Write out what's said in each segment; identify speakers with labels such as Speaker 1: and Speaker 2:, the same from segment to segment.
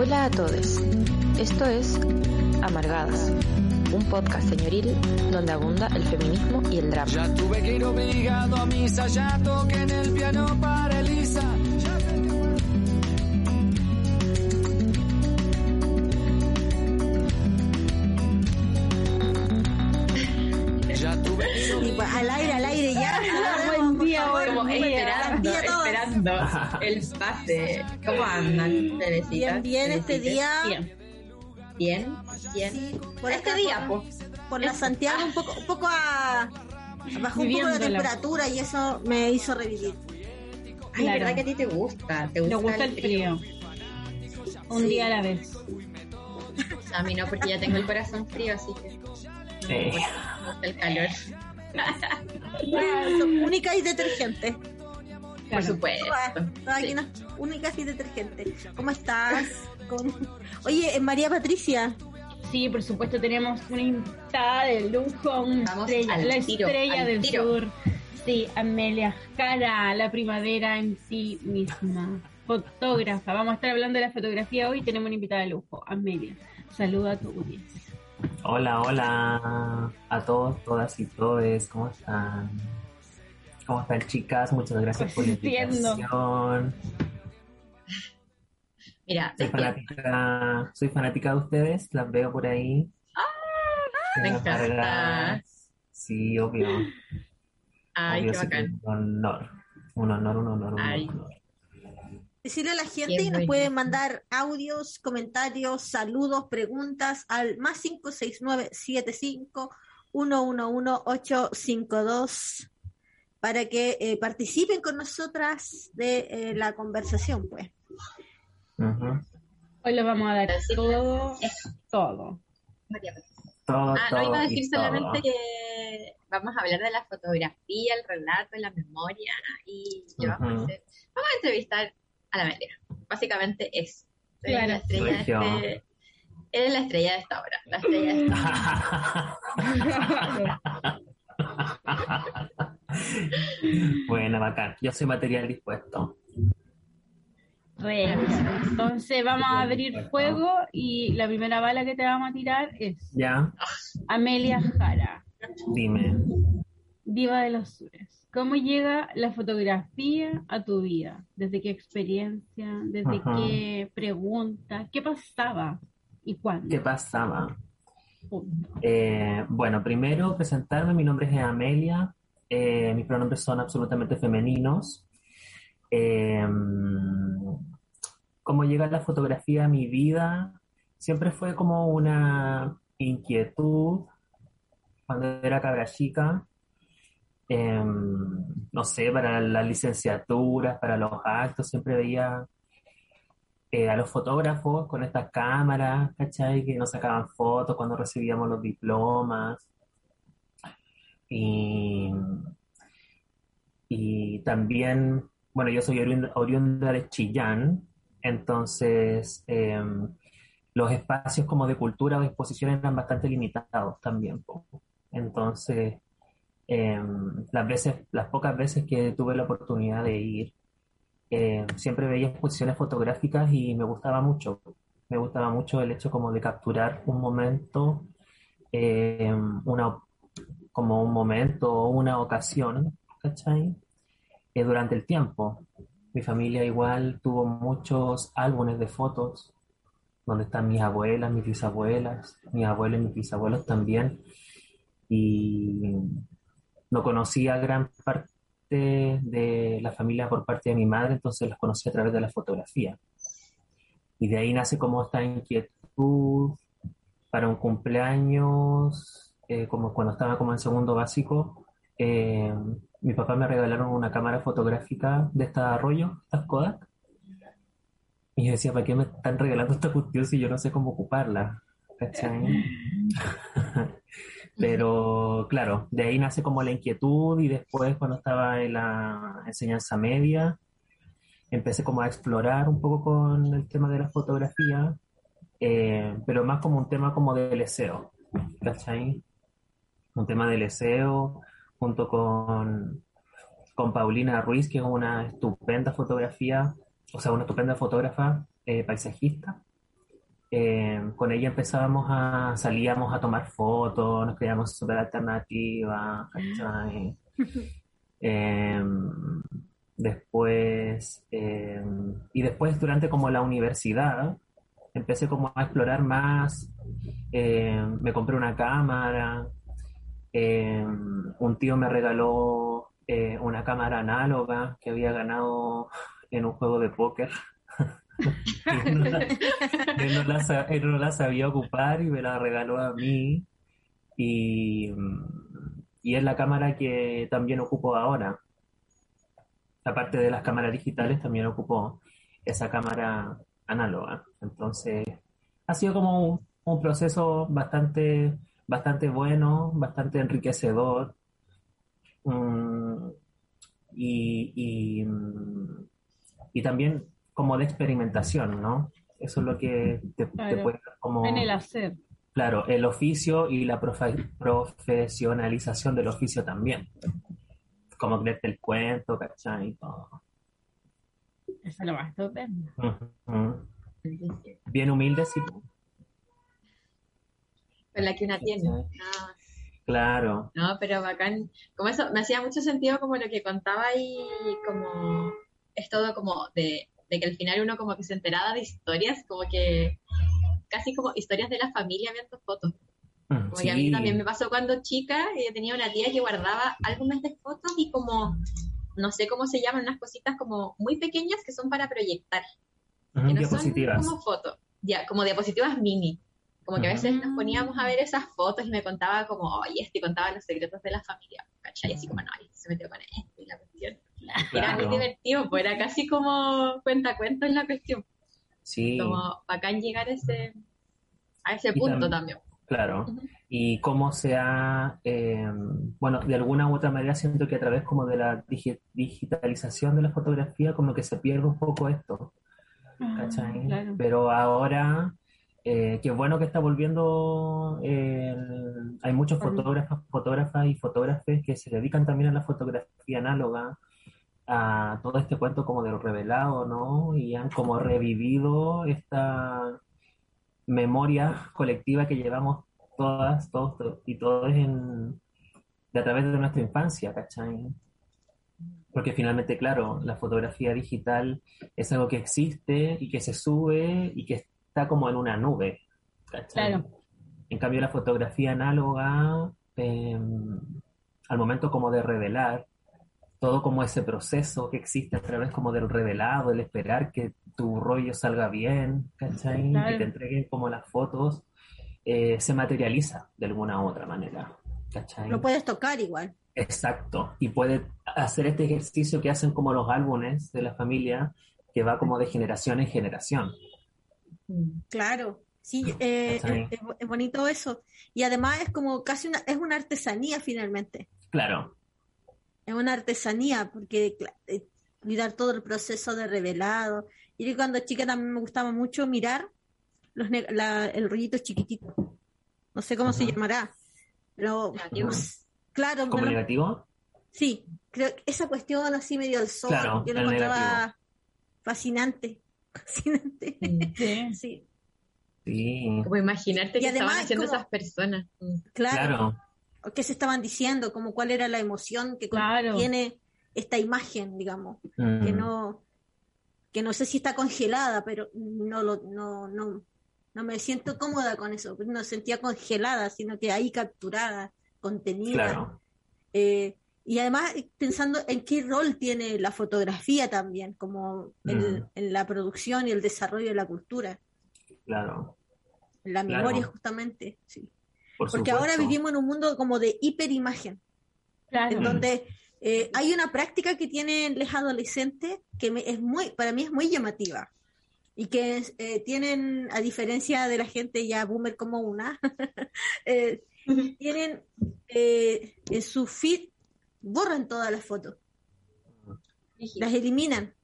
Speaker 1: Hola a todos. Esto es Amargadas, un podcast señoril donde abunda el feminismo y el drama.
Speaker 2: Ya tuve que ir obligado a misa, ya toqué en el piano para Elisa. Ya tuve que ir
Speaker 3: Y pues, al aire, al aire ya.
Speaker 4: Buen día,
Speaker 3: Por
Speaker 4: buen día.
Speaker 3: Esperando,
Speaker 4: Buen día a todos.
Speaker 3: esperando el pase. ¿Cómo andan, Teresita?
Speaker 4: Bien, bien, este
Speaker 3: Teresitas?
Speaker 4: día.
Speaker 3: Bien. Bien, bien.
Speaker 4: Sí, por
Speaker 3: este
Speaker 4: acá,
Speaker 3: día,
Speaker 4: por, por la Santiago, un poco, un poco a. Bajó un poco la temperatura y eso me hizo revivir.
Speaker 3: Ay,
Speaker 5: Claro.
Speaker 3: ¿verdad que a ti te gusta? ¿Te gusta,
Speaker 5: Nos gusta el frío. Un
Speaker 4: Sí.
Speaker 5: día a la vez.
Speaker 3: A mí no, porque ya tengo el corazón frío, así que
Speaker 6: Sí.
Speaker 3: me gusta el calor.
Speaker 4: Son únicas y detergentes.
Speaker 3: Por
Speaker 5: Claro.
Speaker 3: supuesto.
Speaker 4: Todas, todas
Speaker 3: Sí.
Speaker 4: Únicas y detergentes. ¿Cómo estás? Con- Oye, eh, María Patricia.
Speaker 5: Sí, por supuesto, tenemos una invitada de lujo, una
Speaker 3: Vamos
Speaker 5: estrella, la
Speaker 3: tiro,
Speaker 5: estrella del
Speaker 3: tiro.
Speaker 5: sur. Sí, Amelia Jara, la primavera en sí misma. Fotógrafa. Vamos a estar hablando de la fotografía hoy. Tenemos una invitada de lujo, Amelia. Saluda a tu audiencia.
Speaker 6: Hola, hola a todos, todas y todes, ¿cómo están? ¿Cómo están chicas? Muchas gracias por la invitación.
Speaker 3: Mira,
Speaker 6: Soy fanática, soy fanática de ustedes, las veo por ahí.
Speaker 3: me
Speaker 6: Las
Speaker 3: encanta.
Speaker 6: largas. Sí, obvio.
Speaker 3: Ay,
Speaker 6: obvio,
Speaker 3: qué bacán.
Speaker 6: Un honor. Un honor, un honor, un
Speaker 3: Ay.
Speaker 6: honor.
Speaker 4: Decirle a la gente que nos
Speaker 3: bueno.
Speaker 4: pueden mandar audios, comentarios, saludos, preguntas al más 569-75-111-852 para que eh, participen con nosotras de eh, la conversación, pues.
Speaker 5: Hoy lo vamos a dar todo, todo.
Speaker 6: Todo,
Speaker 3: Ah,
Speaker 6: todo
Speaker 3: no iba a decir
Speaker 6: todo.
Speaker 3: solamente que vamos a hablar de la fotografía, el relato, la memoria y yo vamos, a hacer- vamos a entrevistar a la Amelia. Básicamente es. Eres
Speaker 5: Claro.
Speaker 3: la estrella de
Speaker 6: Regio.
Speaker 3: este, eres la estrella de esta obra. La estrella de esta
Speaker 6: Buena, bacán. Yo soy material dispuesto.
Speaker 5: Re. Entonces vamos a abrir fuego y la primera bala que te vamos a tirar es
Speaker 6: ¿Ya?
Speaker 5: Amelia Jara,
Speaker 6: Dime.
Speaker 5: diva de los sures. ¿Cómo llega la fotografía a tu vida? ¿Desde qué experiencia? ¿Desde
Speaker 6: Ajá.
Speaker 5: qué pregunta? ¿Qué pasaba? ¿Y cuándo?
Speaker 6: ¿Qué pasaba? Eh, bueno, primero presentarme, mi nombre es Amelia, eh, mis pronombres son absolutamente femeninos. Eh, ¿Cómo llega la fotografía a mi vida? Siempre fue como una inquietud cuando era cabra chica. Eh, no sé, para las licenciaturas, para los actos, siempre veía eh, a los fotógrafos con estas cámaras, ¿cachai? Que nos sacaban fotos cuando recibíamos los diplomas. Y, y también, bueno, yo soy oriunda, de Chillán, entonces eh, los espacios como de cultura o de exposición eran bastante limitados también. Entonces, eh, las veces, las pocas veces que tuve la oportunidad de ir, eh, siempre veía exposiciones fotográficas y me gustaba mucho. Me gustaba mucho el hecho como de capturar un momento, una, como un momento o una ocasión, ¿cachai? Durante el tiempo. Mi familia igual tuvo muchos álbumes de fotos donde están mis abuelas, mis bisabuelas, mis abuelos y mis bisabuelos también. Y no conocía gran parte de la familia por parte de mi madre, entonces los conocí a través de la fotografía. Y de ahí nace como esta inquietud para un cumpleaños, eh, como cuando estaba como en segundo básico, eh, mi papá me regalaron una cámara fotográfica de esta rollo, estas Kodak. Y yo decía, ¿para qué me están regalando esta cuestión si yo no sé cómo ocuparla? ¿Cachai? Pero claro, de ahí nace como la inquietud y después cuando estaba en la enseñanza media, empecé como a explorar un poco con el tema de la fotografía, eh, pero más como un tema como de deseo, ¿cachai? Un tema de deseo junto con, con Paulina Ruiz, que es una estupenda fotografía, o sea, una estupenda fotógrafa eh, paisajista. eh, con ella empezábamos a, salíamos a tomar fotos, nos creíamos súper alternativas. Em, después, em, y después durante como la universidad, empecé como a explorar más, em, me compré una cámara, un tío me regaló eh, una cámara análoga que había ganado en un juego de póker. él, no la, él no la sabía ocupar y me la regaló a mí. Y y es la cámara que también ocupo ahora. Aparte de las cámaras digitales, también ocupo esa cámara análoga. Entonces, ha sido como un, proceso bastante, bastante bueno, bastante enriquecedor. Mm, y, y, también como de experimentación, ¿no? Eso es lo que te, puede como...
Speaker 5: En el hacer.
Speaker 6: Claro, el oficio y la profesionalización del oficio también. Como creerte el cuento, ¿cachai? Todo.
Speaker 5: Eso lo más estupendo.
Speaker 6: Bien humilde, sí.
Speaker 3: Con la que una tiene.
Speaker 6: Claro.
Speaker 3: No, pero bacán. Como eso, me hacía mucho sentido como lo que contaba ahí, como es todo como de, de que al final uno como que se enteraba de historias, como que casi como historias de la familia viendo fotos. Mm, como a mí también me pasó cuando chica, yo tenía una tía que guardaba álbumes de fotos y como, no sé cómo se llaman, unas cositas como muy pequeñas que son para proyectar. que no
Speaker 6: diapositivas.
Speaker 3: Son como fotos, ya, como diapositivas mini. Como que a veces nos poníamos a ver esas fotos y me contaba como, oye, este contaba los secretos de la familia, ¿cachai? Y así como, no, este se metió con esto y la cuestión. Era muy divertido, pues era casi como cuenta cuento en la cuestión.
Speaker 6: Sí.
Speaker 3: Como bacán llegar a ese, a ese punto también.
Speaker 6: Claro. Y cómo se ha, eh, bueno, de alguna u otra manera siento que a través como de la digitalización de la fotografía como que se pierde un poco esto. Ah, Pero ahora, eh, qué bueno que está volviendo, eh, hay muchos fotógrafos, fotógrafas y fotógrafes que se dedican también a la fotografía análoga, a todo este cuento como del revelado, ¿no? Y han como revivido esta memoria colectiva que llevamos todas, todos y todos en, de a través de nuestra infancia, ¿cachai? Porque finalmente, claro, la fotografía digital es algo que existe y que se sube y que está como en una nube, ¿cachai? Claro. En cambio, la fotografía análoga, em, al momento como de revelar, todo como ese proceso que existe a través como del revelado, el esperar que tu rollo salga bien, ¿cachai? Que te entreguen como las fotos, eh, se materializa de alguna u otra manera, ¿cachai?
Speaker 4: Lo puedes tocar igual.
Speaker 6: Exacto, y puedes hacer este ejercicio que hacen como los álbumes de la familia, que va como de generación en generación.
Speaker 4: Claro, sí, eh, es, es, bonito eso. Y además es como casi una, es una artesanía finalmente.
Speaker 6: Claro,
Speaker 4: es una artesanía, porque eh, mirar todo el proceso de revelado. Y cuando chica también me gustaba mucho mirar los el rollito chiquitito. No sé cómo se llamará. Pero, claro.
Speaker 6: ¿Como negativo?
Speaker 4: Sí, creo que esa cuestión así medio al sol, yo lo encontraba fascinante. Fascinante.
Speaker 3: Sí. sí. Como imaginarte que estaban haciendo esas personas.
Speaker 4: claro qué se estaban diciendo, como cuál era la emoción que tiene esta imagen, digamos, que mm. no que no sé si está congelada, pero no lo no no no me siento cómoda con eso, no sentía congelada, sino que ahí capturada, contenida. Eh, y además pensando en qué rol tiene la fotografía también, como en, mm. la producción y el desarrollo de la cultura.
Speaker 6: Claro.
Speaker 4: La memoria, justamente, sí. Porque ahora vivimos en un mundo como de hiperimagen, en donde eh, hay una práctica que tienen los adolescentes que es muy, para mí es muy llamativa y que eh, tienen, a diferencia de la gente ya boomer como una, eh, tienen en su feed, borran todas las fotos, las eliminan,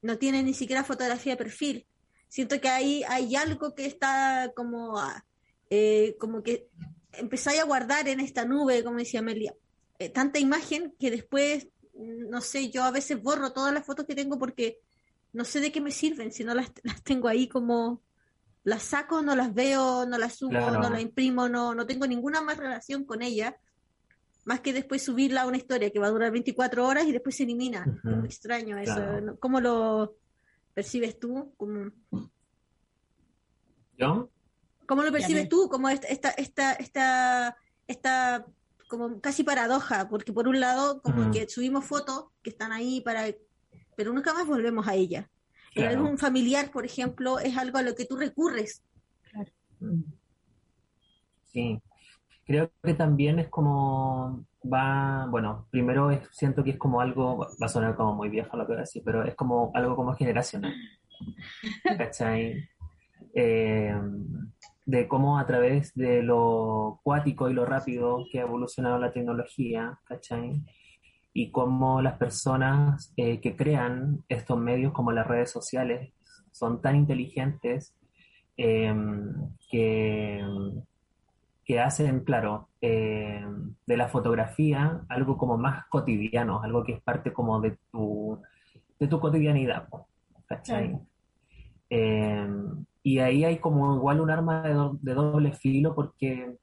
Speaker 4: no tienen ni siquiera fotografía de perfil. Siento que ahí hay algo que está como... Eh, como que empezáis a guardar en esta nube, como decía Amelia, eh, tanta imagen que después, no sé, yo a veces borro todas las fotos que tengo porque no sé de qué me sirven, si no las, las tengo ahí como las saco, no las veo, no las subo, no las imprimo, no, no tengo ninguna más relación con ella, más que después subirla a una historia que va a durar 24 horas y después se elimina. Es muy extraño eso. ¿Cómo lo percibes tú?
Speaker 6: ¿Yo?
Speaker 4: ¿Cómo lo percibes tú? Como esta, esta, esta, esta, esta como casi paradoja, porque por un lado, como que subimos fotos que están ahí para, pero nunca más volvemos a ella. En algún familiar, por ejemplo, es algo a lo que tú recurres.
Speaker 6: Sí, creo que también es como va, bueno, primero siento que es como algo, va a sonar como muy viejo lo que voy a decir, pero es como algo como generacional. ¿Cachai? Eh, de cómo a través de lo cuático y lo rápido que ha evolucionado la tecnología, ¿cachai? Y cómo las personas eh, que crean estos medios como las redes sociales son tan inteligentes em, que, que hacen, claro, em, de la fotografía algo como más cotidiano, algo que es parte como de tu, de tu cotidianidad, ¿cachai? Em, y ahí hay como igual un arma de, doble filo porque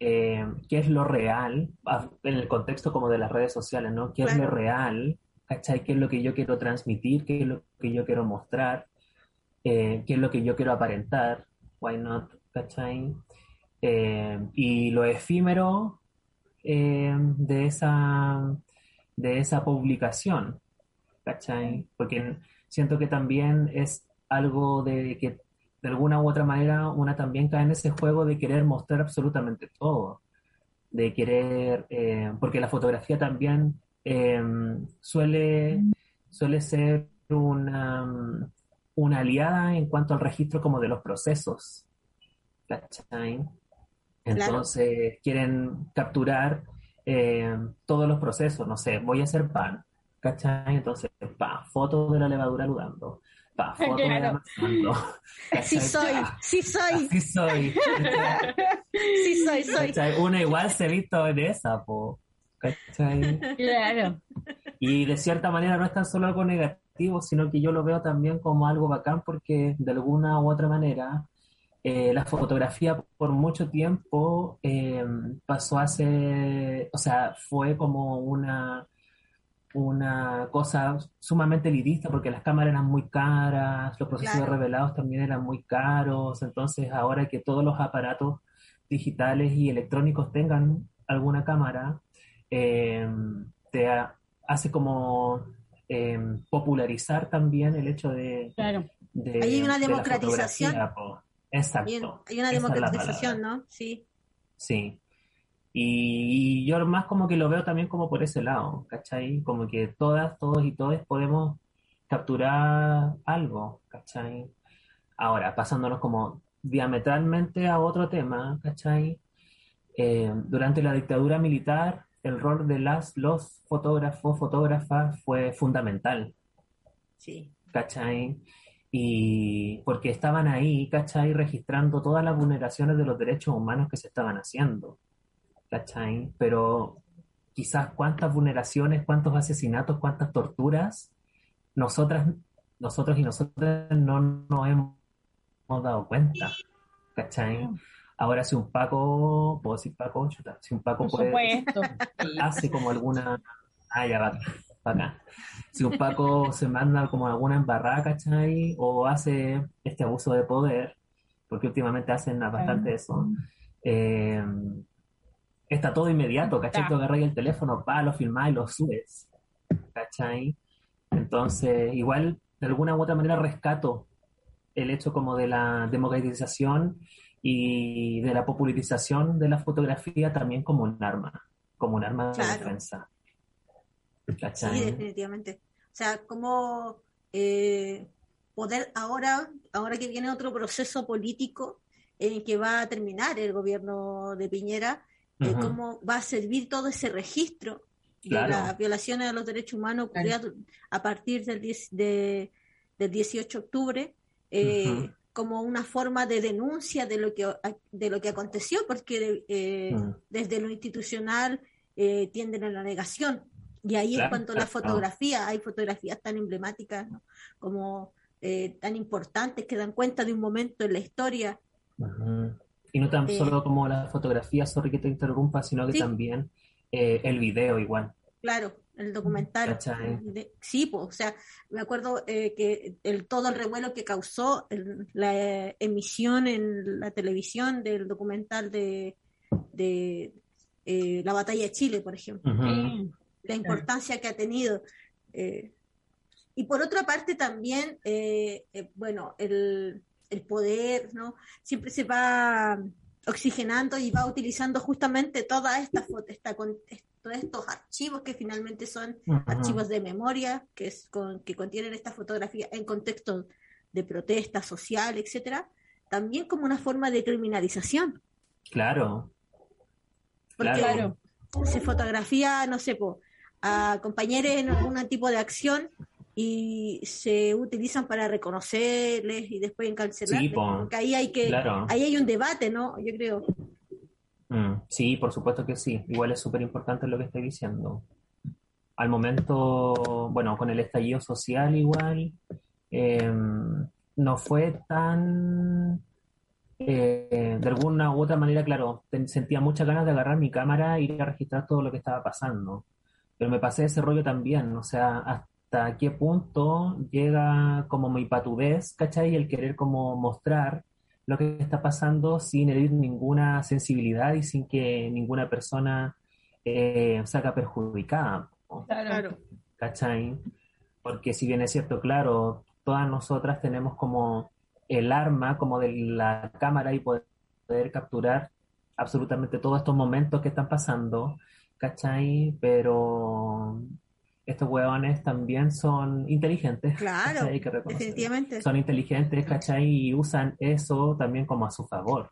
Speaker 6: eh, ¿qué es lo real? Ah, en el contexto como de las redes sociales, ¿no? ¿Qué es lo real? ¿Cachai? ¿Qué es lo que yo quiero transmitir? ¿Qué es lo que yo quiero mostrar? Eh, ¿Qué es lo que yo quiero aparentar? Why not? ¿Cachai? Eh, y lo efímero de, esa, de esa publicación, ¿cachai? Porque siento que también es algo de que de alguna u otra manera una también cae en ese juego de querer mostrar absolutamente todo, de querer, eh, porque la fotografía también suele, suele ser una, una aliada en cuanto al registro como de los procesos. Entonces quieren capturar em, todos los procesos, no sé, voy a hacer pan, ¿cachai? Entonces, pa, foto de la levadura aludando,
Speaker 4: Sí soy, sí soy.
Speaker 6: Sí soy.
Speaker 4: sí soy, soy.
Speaker 6: Uno igual se ha visto en esa, po.
Speaker 5: Claro.
Speaker 6: Y de cierta manera no es tan solo algo negativo, sino que yo lo veo también como algo bacán porque de alguna u otra manera eh, la fotografía por mucho tiempo eh, pasó a ser, o sea, fue como una una cosa sumamente elitista porque las cámaras eran muy caras, los procesos revelados también eran muy caros, entonces ahora que todos los aparatos digitales y electrónicos tengan alguna cámara, eh, te hace como eh, popularizar también el hecho de...
Speaker 4: Claro. hay una democratización.
Speaker 6: Exacto.
Speaker 4: Hay una democratización, ¿no? Sí.
Speaker 6: Sí. Y, yo más como que lo veo también como por ese lado, ¿cachai? Como que todas, todos y todos podemos capturar algo, ¿cachai? Ahora, pasándonos como diametralmente a otro tema, ¿cachai? Eh, durante la dictadura militar, el rol de las, los fotógrafos, fotógrafas fue fundamental.
Speaker 4: Sí.
Speaker 6: ¿Cachai? Y porque estaban ahí, ¿cachai? Registrando todas las vulneraciones de los derechos humanos que se estaban haciendo. ¿cachai? Pero quizás cuántas vulneraciones, cuántos asesinatos, cuántas torturas, nosotras, nosotros y nosotras no nos hemos dado cuenta, ¿cachai? Ahora si un Paco, puedo decir Paco, si un Paco puede, hace como alguna, ah, ya va, acá. Si un Paco se manda como alguna embarrada, ¿cachai? O hace este abuso de poder, porque últimamente hacen bastante eso, eh, está todo inmediato, ¿cachai? Tú agarras el teléfono, pa, lo filmás y lo subes, ¿cachai? Entonces, igual, de alguna u otra manera rescato el hecho como de la democratización y de la popularización de la fotografía también como un arma, como un arma de defensa.
Speaker 4: ¿Cachai? Sí, definitivamente. O sea, como eh, poder ahora, ahora que viene otro proceso político en que va a terminar el gobierno de Piñera, cómo va a servir todo ese registro de las violaciones a los derechos humanos ocurridas a partir del, de, del 18 de octubre. Eh, como una forma de denuncia de lo que de lo que aconteció porque eh, desde lo institucional eh, tienden a la negación y ahí en cuanto a la fotografía hay fotografías tan emblemáticas como eh, tan importantes que dan cuenta de un momento en la historia.
Speaker 6: Y no tan solo como la fotografía, sorry que te interrumpa, sino que también el video igual.
Speaker 4: Claro, el documental. sí, pues, o sea, me acuerdo que el, todo el revuelo que causó la emisión en la televisión del documental de, de la batalla de Chile, por ejemplo la importancia que ha tenido. Eh, y por otra parte también, eh, eh, bueno, el, el, poder, ¿no? Siempre se va oxigenando y va utilizando justamente toda esta esta, con, todos estos archivos que finalmente son archivos de memoria, que, es con, que contienen esta fotografía en contexto de protesta social, etcétera, también como una forma de criminalización.
Speaker 6: Claro.
Speaker 4: Porque claro. se fotografía, no sé, po, a compañeros en algún tipo de acción y se utilizan para reconocerles y después encarcelarles. Sí, porque ahí hay que, ahí hay un debate, ¿no? Yo creo.
Speaker 6: Mm, sí, por supuesto que sí. Igual es súper importante lo que estoy diciendo. Al momento, bueno, con el estallido social igual, em, no fue tan eh, de alguna u otra manera, claro, sentía muchas ganas de agarrar mi cámara e ir a registrar todo lo que estaba pasando. Pero me pasé ese rollo también, o sea, hasta qué punto llega como mi patudez, ¿cachai? El querer como mostrar lo que está pasando sin herir ninguna sensibilidad y sin que ninguna persona eh, salga perjudicada.
Speaker 4: Claro.
Speaker 6: ¿Cachai? Porque si bien es cierto, claro, todas nosotras tenemos como el arma como de la cámara y poder, poder capturar absolutamente todos estos momentos que están pasando, ¿cachai? Pero estos huevones también son inteligentes.
Speaker 4: Claro, definitivamente.
Speaker 6: Son inteligentes, ¿cachai? Y usan eso también como a su favor.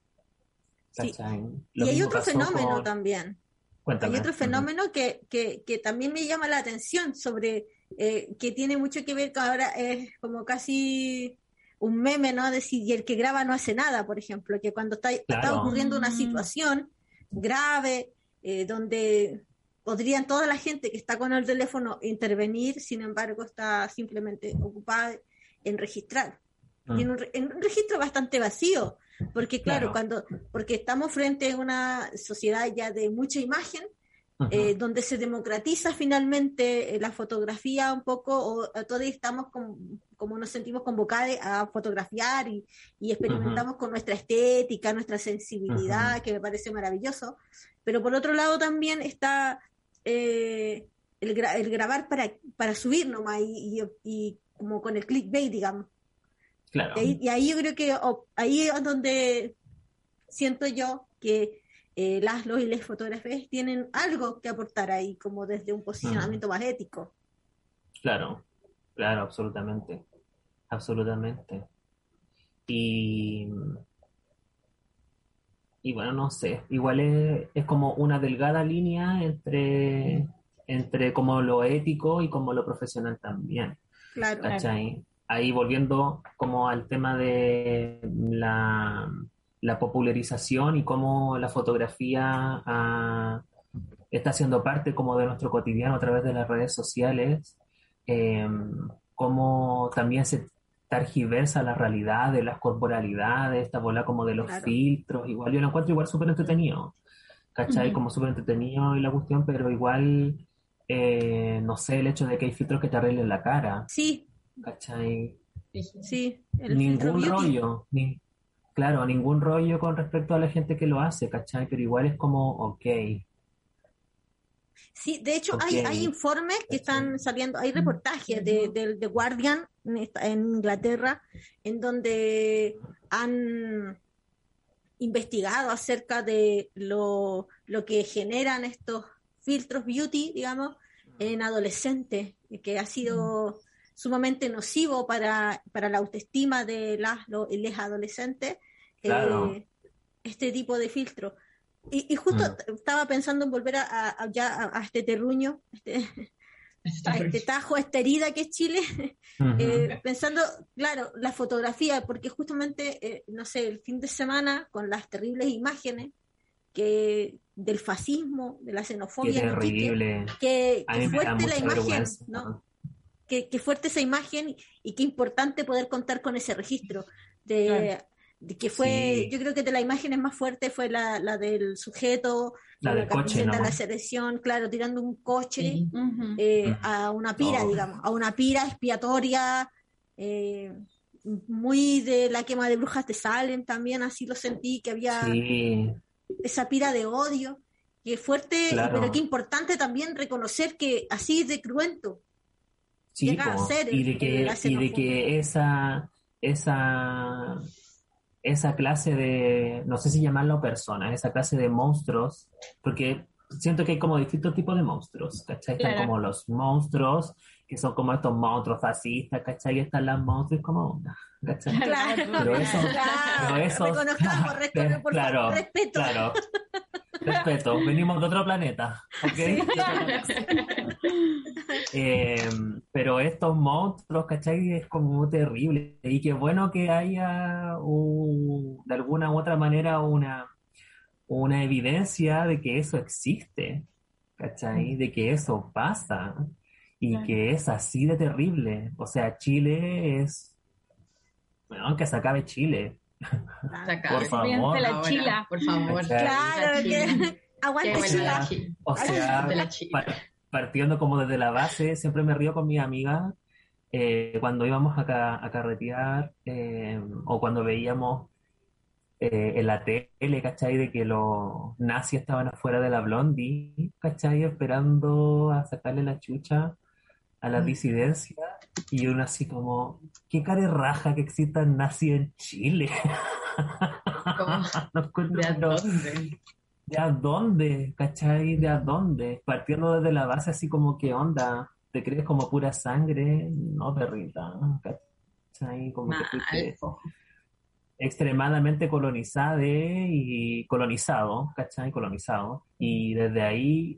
Speaker 4: ¿cachai? Y hay otro fenómeno también. Hay otro fenómeno que, que, que, también me llama la atención sobre eh, que tiene mucho que ver con ahora es como casi un meme, ¿no? Decir, y el que graba no hace nada, por ejemplo, que cuando está, está ocurriendo una mm. situación grave, eh, donde podrían toda la gente que está con el teléfono intervenir, sin embargo está simplemente ocupada en registrar. Ah. en, un, registro bastante vacío, porque claro, cuando porque estamos frente a una sociedad ya de mucha imagen, eh, donde se democratiza finalmente eh, la fotografía un poco, o, todos estamos como nos sentimos convocados a fotografiar y, experimentamos con nuestra estética, nuestra sensibilidad, que me parece maravilloso. Pero por otro lado también está eh, el, grabar para, para subir nomás y, como con el clickbait, digamos. Y, ahí, yo creo que ahí es donde siento yo que eh, las, los y las fotógrafes tienen algo que aportar ahí, como desde un posicionamiento más ético.
Speaker 6: Claro, claro, absolutamente. Absolutamente. Y y bueno, no sé, igual es, es, como una delgada línea entre, entre como lo ético y como lo profesional también.
Speaker 4: Claro.
Speaker 6: Ahí volviendo como al tema de la, la popularización y cómo la fotografía ah, está siendo parte como de nuestro cotidiano a través de las redes sociales, eh, cómo también se targiversa la realidad de las corporalidades, esta bola como de los filtros, igual yo lo encuentro igual súper entretenido, ¿cachai? Como súper entretenido y la cuestión, pero igual, eh, no sé, el hecho de que hay filtros que te arreglen la cara.
Speaker 4: Sí.
Speaker 6: ¿Cachai?
Speaker 4: Sí.
Speaker 6: ningún rollo, ni, claro, ningún rollo con respecto a la gente que lo hace, ¿cachai? Pero igual es como, ok,
Speaker 4: Sí, de hecho hay, hay informes que están saliendo, hay reportajes de, de, Guardian en, Inglaterra en donde han investigado acerca de lo, lo que generan estos filtros beauty, digamos, en adolescentes, que ha sido sumamente nocivo para, para la autoestima de las los, los adolescentes, eh, este tipo de filtro. Y, justo mm. estaba pensando en volver a, ya a, este terruño, este, a este tajo, a esta herida que es Chile, eh, pensando, claro, la fotografía, porque justamente, eh, no sé, el fin de semana, con las terribles imágenes que del fascismo, de la xenofobia,
Speaker 6: Qué terrible.
Speaker 4: que, fuerte la imagen, ¿no? qué, fuerte esa imagen y qué importante poder contar con ese registro. De, que fue, yo creo que de las imágenes más fuertes fue la, la del sujeto,
Speaker 6: la del coche,
Speaker 4: ¿no? la selección, claro, tirando un coche eh, a una pira, digamos, a una pira expiatoria, eh, muy de la quema de brujas de Salem también, así lo sentí, que había esa pira de odio, que es fuerte, pero que importante también reconocer que así de cruento.
Speaker 6: Llega a ser y de que, y de que esa, esa, esa clase de, no sé si llamarlo personas, esa clase de monstruos, porque siento que hay como distintos tipos de monstruos, ¿cachai? Están como los monstruos, que son como estos monstruos fascistas, ¿cachai? Y están las monstruos como una, ¿cachai?
Speaker 4: Claro, pero eso, claro. Pero eso, por
Speaker 6: claro, respeto. Claro, respeto, venimos de otro planeta, ¿ok? Eh, pero estos monstruos, ¿cachai? Es como terrible. Y qué bueno que haya de alguna u otra manera una una evidencia de que eso existe, ¿cachai? De que eso pasa y que es así de terrible. O sea, Chile es... Bueno, que se acabe Chile.
Speaker 5: por favor. La chila.
Speaker 3: Por favor.
Speaker 4: Claro, que aguante Chila.
Speaker 6: O sea, partiendo como desde la base, siempre me río con mi amiga eh, cuando íbamos a, a carretear eh, o cuando veíamos eh, en la tele, ¿cachai? De que los nazis estaban afuera de la Blondie, ¿cachai? Esperando a sacarle la chucha a la mm. disidencia. Y uno así como, qué cara raja que existan nazis en Chile.
Speaker 3: ¿De a dónde?
Speaker 6: ¿De a dónde? ¿Cachai? ¿De a dónde? Partiendo desde la base así como, ¿qué onda? ¿Te crees como pura sangre? No, perrita. ¿Cachai? Como que extremadamente colonizada y colonizado, ¿cachai? Colonizado. Y desde ahí,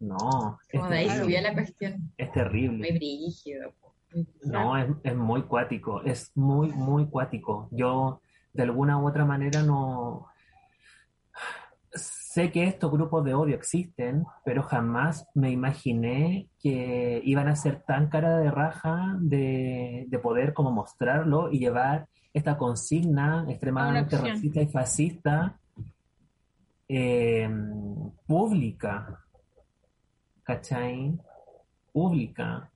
Speaker 6: no.
Speaker 3: Como de ahí subió la cuestión.
Speaker 6: Es terrible.
Speaker 3: Muy brígido.
Speaker 6: No, es, es, muy cuático, es muy, muy cuático. Yo, de alguna u otra manera, no... Sé que estos grupos de odio existen, pero jamás me imaginé que iban a ser tan cara de raja de, de poder como mostrarlo y llevar esta consigna extremadamente racista y fascista eh, pública, ¿cachai? Pública.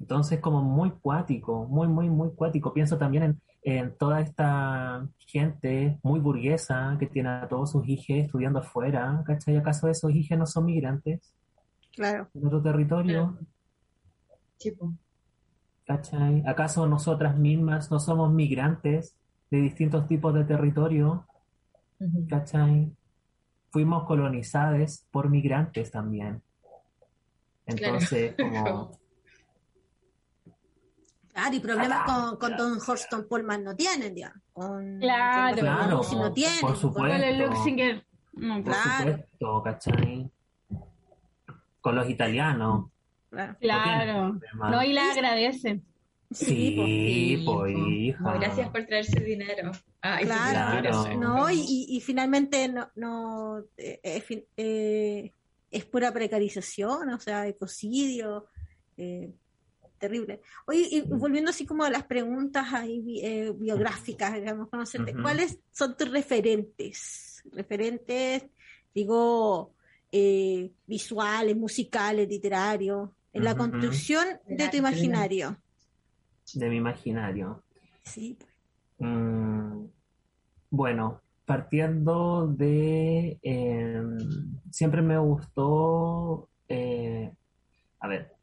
Speaker 6: Entonces, como muy cuático, muy, muy, muy cuático. Pienso también en, en toda esta gente muy burguesa que tiene a todos sus hijos estudiando afuera, ¿cachai? ¿Acaso esos hijos no son migrantes?
Speaker 4: Claro.
Speaker 6: En otro territorio. ¿Cachai? ¿Acaso nosotras mismas no somos migrantes de distintos tipos de territorio? ¿Cachai? Fuimos colonizadas por migrantes también. Entonces, como...
Speaker 4: Claro, y problemas con, con Don Horston Pullman no tienen, ya.
Speaker 5: Con, claro, claro
Speaker 6: no tienen. Por supuesto.
Speaker 5: No,
Speaker 6: por supuesto, ¿cachai? Con los italianos.
Speaker 5: Claro. No, y la agradece.
Speaker 6: Sí, pues, hija.
Speaker 3: Gracias por traer su dinero.
Speaker 4: claro, No, y, y, finalmente no, no eh, eh, eh, es pura precarización, o sea, ecocidio, terrible. Oye, y volviendo así como a las preguntas ahí biográficas, digamos, conocerte, ¿cuáles son tus referentes? Referentes, digo, visuales, musicales, literarios en la construcción de tu imaginario.
Speaker 6: De mi imaginario.
Speaker 4: Sí.
Speaker 6: Mm, bueno, partiendo de... Em, siempre me gustó... Eh, a ver,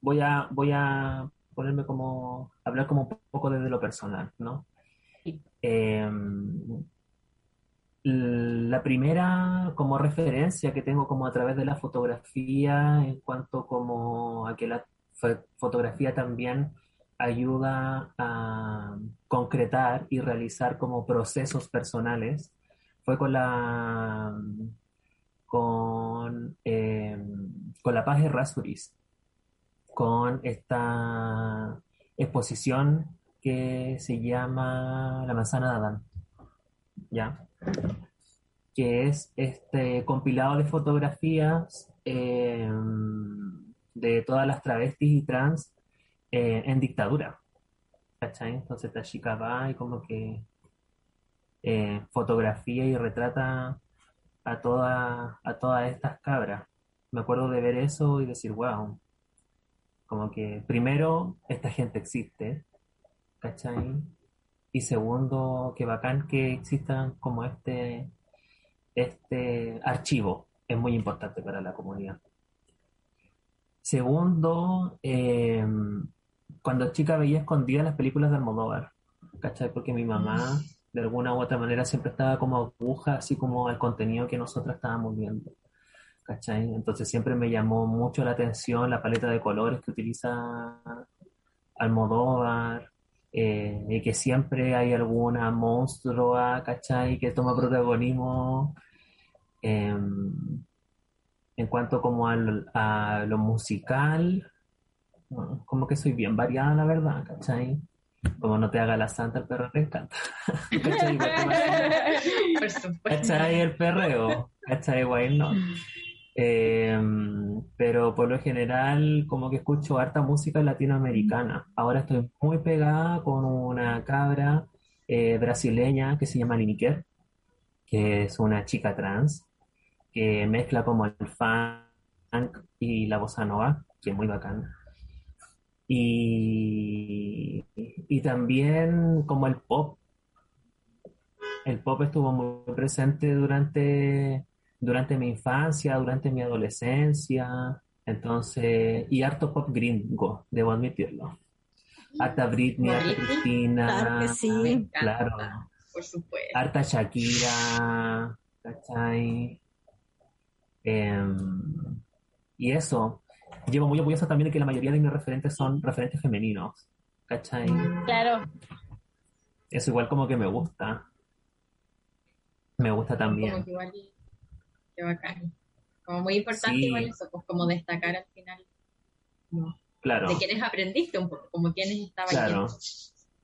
Speaker 6: voy a, voy a ponerme como... hablar como un poco desde lo personal, ¿no? Em, la primera como referencia que tengo como a través de la fotografía en cuanto como a que la fotografía también ayuda a concretar y realizar como procesos personales fue con la con, em, con la Paz de Rasuris con esta exposición que se llama La manzana de Adán ¿ya? que es este compilado de fotografías eh, de todas las travestis y trans eh, en dictadura. ¿Cachai? Entonces esta chica va y como que eh, fotografía y retrata a, toda, a todas estas cabras. Me acuerdo de ver eso y decir, wow, como que primero esta gente existe, ¿cachai? Y segundo, que bacán que existan como este, este archivo, es muy importante para la comunidad. Segundo, eh, cuando chica veía escondidas las películas de Almodóvar, ¿cachai? Porque mi mamá, de alguna u otra manera, siempre estaba como aguja, así como al contenido que nosotros estábamos viendo, ¿cachai? Entonces siempre me llamó mucho la atención la paleta de colores que utiliza Almodóvar, eh, y que siempre hay alguna monstrua, ¿cachai? Que toma protagonismo. Em, en cuanto como a lo musical, como que soy bien variada, la verdad, ¿cachai? Como no te haga la santa, el perro te encanta. ¿Cachai? ¿Cachai? El perreo. ¿Cachai? Guay, no. Em, pero por lo general, como que escucho harta música latinoamericana. Ahora estoy muy pegada con una cabra eh, brasileña que se llama Liniker, que es una chica trans, que mezcla como el funk y la bossa nova, que es muy bacana. Y, y también como el pop. El pop estuvo muy presente durante, durante mi infancia, durante mi adolescencia. Entonces, y harto pop gringo, debo admitirlo. Harta Britney, harta Cristina.
Speaker 4: Claro que sí.
Speaker 6: Claro.
Speaker 3: Por supuesto.
Speaker 6: Harta Shakira, ¿cachai? Em, y eso, llevo muy orgullosa también de que la mayoría de mis referentes son referentes femeninos. ¿Cachai?
Speaker 5: Claro.
Speaker 6: Eso igual como que me gusta. Me gusta también.
Speaker 3: Como que igual, qué bacán. Como muy importante igual eso, pues como destacar al final.
Speaker 6: claro.
Speaker 3: De quienes aprendiste un poco, como quienes estaban
Speaker 6: Claro.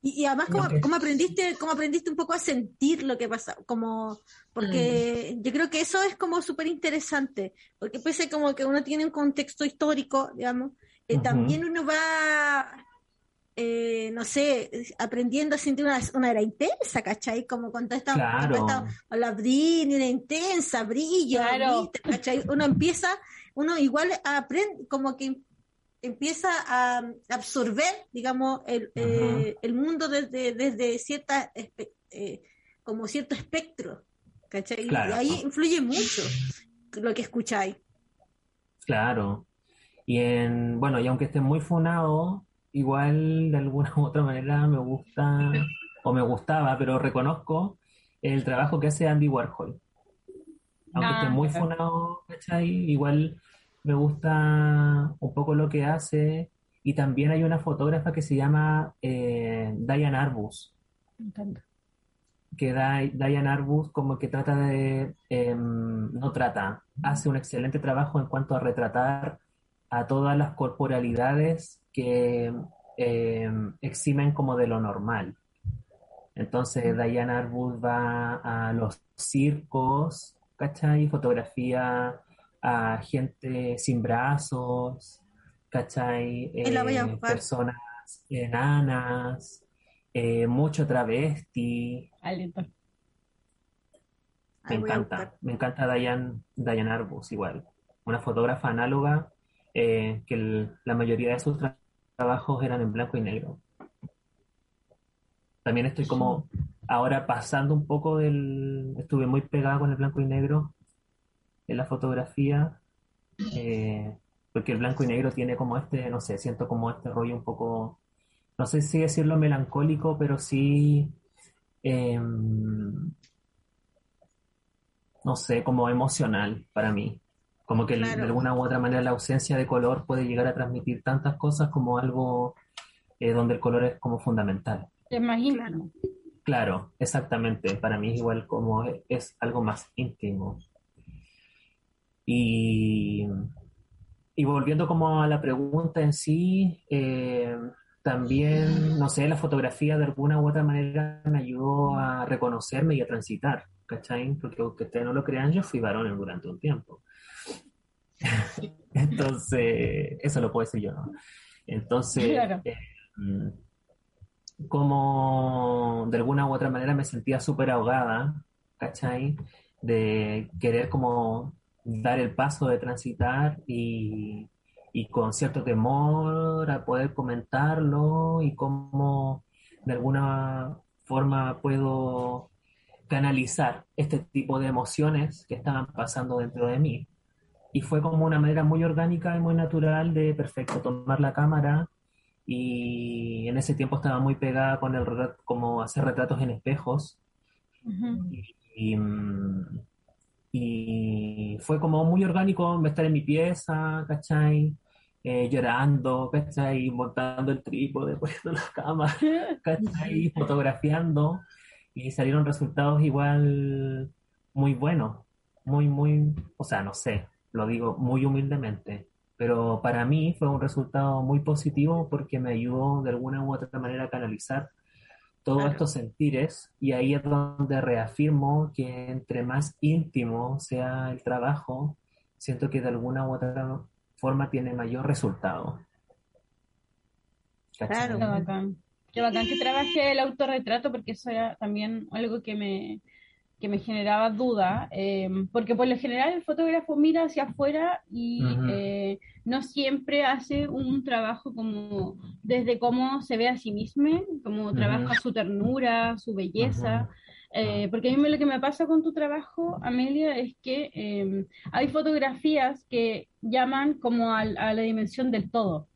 Speaker 4: Y, y además, ¿cómo, cómo aprendiste, cómo aprendiste un poco a sentir lo que pasa? Como, porque yo creo que eso es como súper interesante, porque pese como que uno tiene un contexto histórico, digamos, eh, también uno va, eh, no sé, aprendiendo a sentir una, una era intensa, ¿cachai? Como con toda esta,
Speaker 6: Claro.
Speaker 4: con esta- con la Britney, era intensa, brillo,
Speaker 5: Claro.
Speaker 4: ¿cachai? Uno empieza, uno igual aprende, como que empieza a absorber, digamos, el, eh, el mundo desde, desde cierta, espe- eh, como cierto espectro, ¿cachai?
Speaker 6: Claro.
Speaker 4: Y ahí influye mucho lo que escucháis.
Speaker 6: Claro. Y en, bueno, y aunque esté muy funado, igual de alguna u otra manera me gusta, o me gustaba, pero reconozco el trabajo que hace Andy Warhol. Aunque
Speaker 5: Ah,
Speaker 6: esté muy
Speaker 5: claro.
Speaker 6: funado, ¿cachai? Igual me gusta un poco lo que hace. Y también hay una fotógrafa que se llama eh, Diane Arbus, que Di- Diane Arbus como que trata de, em, no trata, hace un excelente trabajo en cuanto a retratar a todas las corporalidades que em, eximen como de lo normal. Entonces Diane Arbus va a los circos, ¿cachai? Fotografía a gente sin brazos, ¿cachai?
Speaker 4: Y la voy a
Speaker 6: Eh, personas enanas, eh, mucho travesti.
Speaker 5: Aliento.
Speaker 6: Me encanta, me encanta Diane, Diane Arbus igual. Una fotógrafa análoga eh, que el- la mayoría de sus tra- trabajos eran en blanco y negro. También estoy como ahora pasando un poco del... Estuve muy pegada con el blanco y negro en la fotografía, eh, porque el blanco y negro tiene como este, no sé, siento como este rollo un poco, no sé si decirlo melancólico, pero sí... em, no sé, como emocional para mí. Como que
Speaker 4: Claro.
Speaker 6: de alguna u otra manera la ausencia de color puede llegar a transmitir tantas cosas como algo eh, donde el color es como fundamental.
Speaker 5: Es más íntimo.
Speaker 6: Claro, exactamente. Para mí es igual como es, es algo más íntimo. Y, y volviendo como a la pregunta en sí, eh, también, no sé, la fotografía de alguna u otra manera me ayudó a reconocerme y a transitar, ¿cachai? Porque aunque ustedes no lo crean, yo fui varón durante un tiempo. Entonces, eso lo puedo decir yo, ¿no? Entonces, eh, mm, como de alguna u otra manera me sentía súper ahogada, ¿cachai? De querer como dar el paso de transitar y, y con cierto temor a poder comentarlo y cómo de alguna forma puedo canalizar este tipo de emociones que estaban pasando dentro de mí. Y fue como una manera muy orgánica y muy natural de, perfecto, tomar la cámara y en ese tiempo estaba muy pegada con el como hacer retratos en espejos. y, y, fue como muy orgánico estar en mi pieza, ¿cachai? Eh, llorando, ¿cachai? Montando el trípode, poniendo la cámara, ¿cachai? Fotografiando y salieron resultados igual muy buenos, muy, muy, o sea, no sé, lo digo muy humildemente, pero para mí fue un resultado muy positivo porque me ayudó de alguna u otra manera a canalizar todos estos sentires y ahí es donde reafirmo que entre más íntimo sea el trabajo, siento que de alguna u otra forma tiene mayor resultado.
Speaker 5: Claro, qué bacán. Qué bacán que trabaje el autorretrato porque eso era también algo que me, que me generaba duda, eh, porque por lo general el fotógrafo mira hacia afuera y eh, no siempre hace un trabajo como desde cómo se ve a sí mismo, como trabaja su ternura, su belleza. Eh, porque a mí lo que me pasa con tu trabajo, Amelia, es que hay fotografías que llaman como a la dimensión del todo.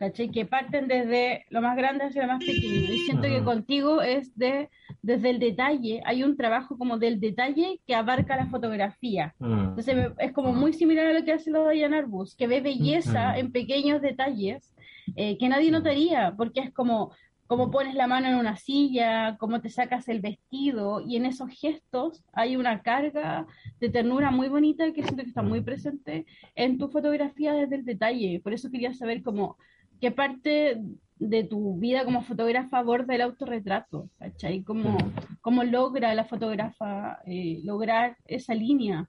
Speaker 5: ¿Cachai? Que parten desde lo más grande hacia lo más pequeño. Y siento que contigo es de, desde el detalle, hay un trabajo como del detalle que abarca la fotografía. Entonces es como muy similar a lo que hace de Diana Arbus, que ve belleza en pequeños detalles eh, que nadie notaría, porque es como cómo pones la mano en una silla, cómo te sacas el vestido, y en esos gestos hay una carga de ternura muy bonita que siento que está muy presente en tu fotografía desde el detalle. Por eso quería saber cómo qué parte de tu vida como fotógrafa aborda el autorretrato, ¿cachai? ¿Cómo, cómo logra la fotógrafa eh, lograr esa línea,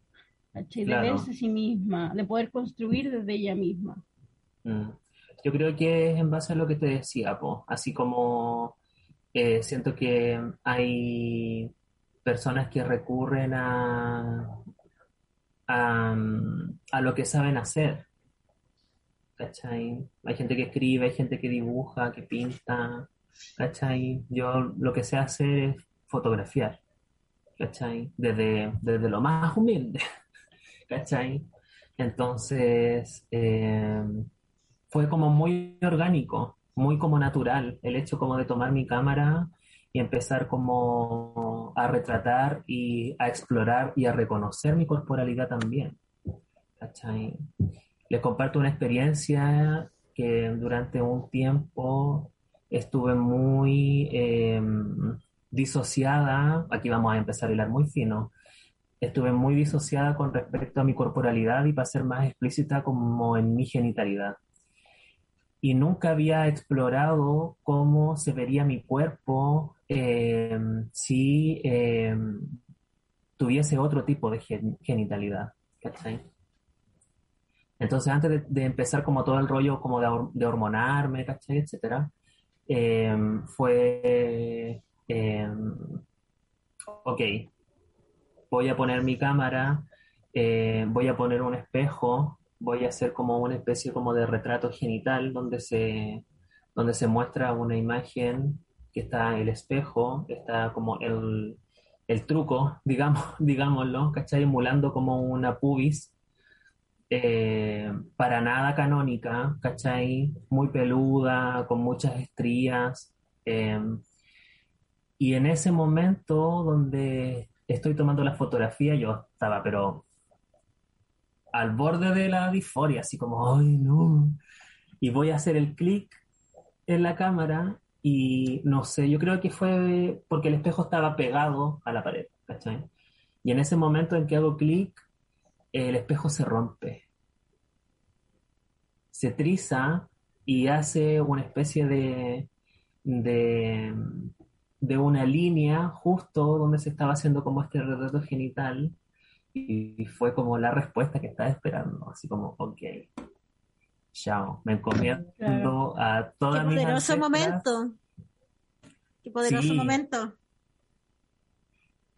Speaker 5: ¿cachai? De verse a sí misma, de poder construir desde ella misma.
Speaker 6: Mm. Yo creo que es en base a lo que te decía, po. así como eh, siento que hay personas que recurren a, a, a lo que saben hacer, ¿cachai? Hay gente que escribe, hay gente que dibuja, que pinta, ¿cachai? Yo lo que sé hacer es fotografiar, ¿cachai? Desde, desde lo más humilde, ¿cachai? Entonces, eh, fue como muy orgánico, muy como natural, el hecho como de tomar mi cámara y empezar como a retratar y a explorar y a reconocer mi corporalidad también. Les comparto una experiencia que durante un tiempo estuve muy em, disociada, aquí vamos a empezar a hilar muy fino, estuve muy disociada con respecto a mi corporalidad y para ser más explícita como en mi genitalidad. Y nunca había explorado cómo se vería mi cuerpo em, si em, tuviese otro tipo de genitalidad. ¿cachai? Entonces, antes de, empezar como todo el rollo como de, hormonarme, ¿cachai? Etcétera, em, fue, em, ok, voy a poner mi cámara, eh, voy a poner un espejo, voy a hacer como una especie como de retrato genital donde se, donde se muestra una imagen que está el espejo, está como el, el truco, digamos, digámoslo, ¿cachai? Emulando como una pubis eh, para nada canónica, ¿cachai? Muy peluda, con muchas estrías. Em, y en ese momento donde estoy tomando la fotografía, yo estaba, pero al borde de la disforia, así como, ¡ay, no! Y voy a hacer el clic en la cámara y no sé, yo creo que fue porque el espejo estaba pegado a la pared, ¿cachai? Y en ese momento en que hago clic, el espejo se rompe, se triza y hace una especie de, de, una línea justo donde se estaba haciendo como este retrato genital y fue como la respuesta que estaba esperando, así como, ok, chao, me encomiendo a toda mi
Speaker 4: Qué poderoso momento. Qué poderoso momento.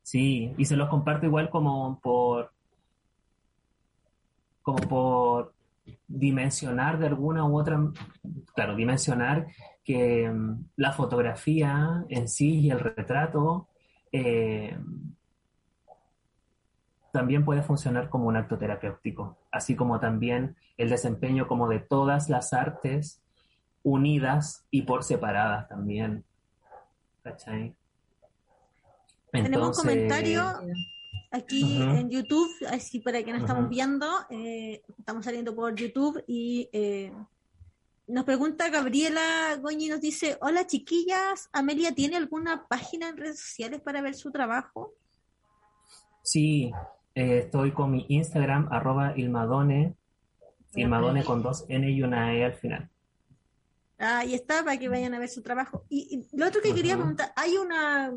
Speaker 6: Sí, y se los comparto igual como por como por dimensionar de alguna u otra, claro, dimensionar que mm, la fotografía en sí y el retrato eh, también puede funcionar como un acto terapéutico, así como también el desempeño como de todas las artes unidas y por separadas también. ¿Cachai?
Speaker 4: Tenemos un comentario aquí en YouTube, así para que nos estamos viendo, eh, estamos saliendo por YouTube y eh, nos pregunta Gabriela Goñi, nos dice, hola chiquillas, Amelia, ¿tiene alguna página en redes sociales para ver su trabajo?
Speaker 6: Sí, eh, estoy con mi Instagram, arroba Ilmadone, Ilmadone con dos N y una E al final.
Speaker 4: Ahí está, para que vayan a ver su trabajo. Y, lo otro que quería preguntar, hay una,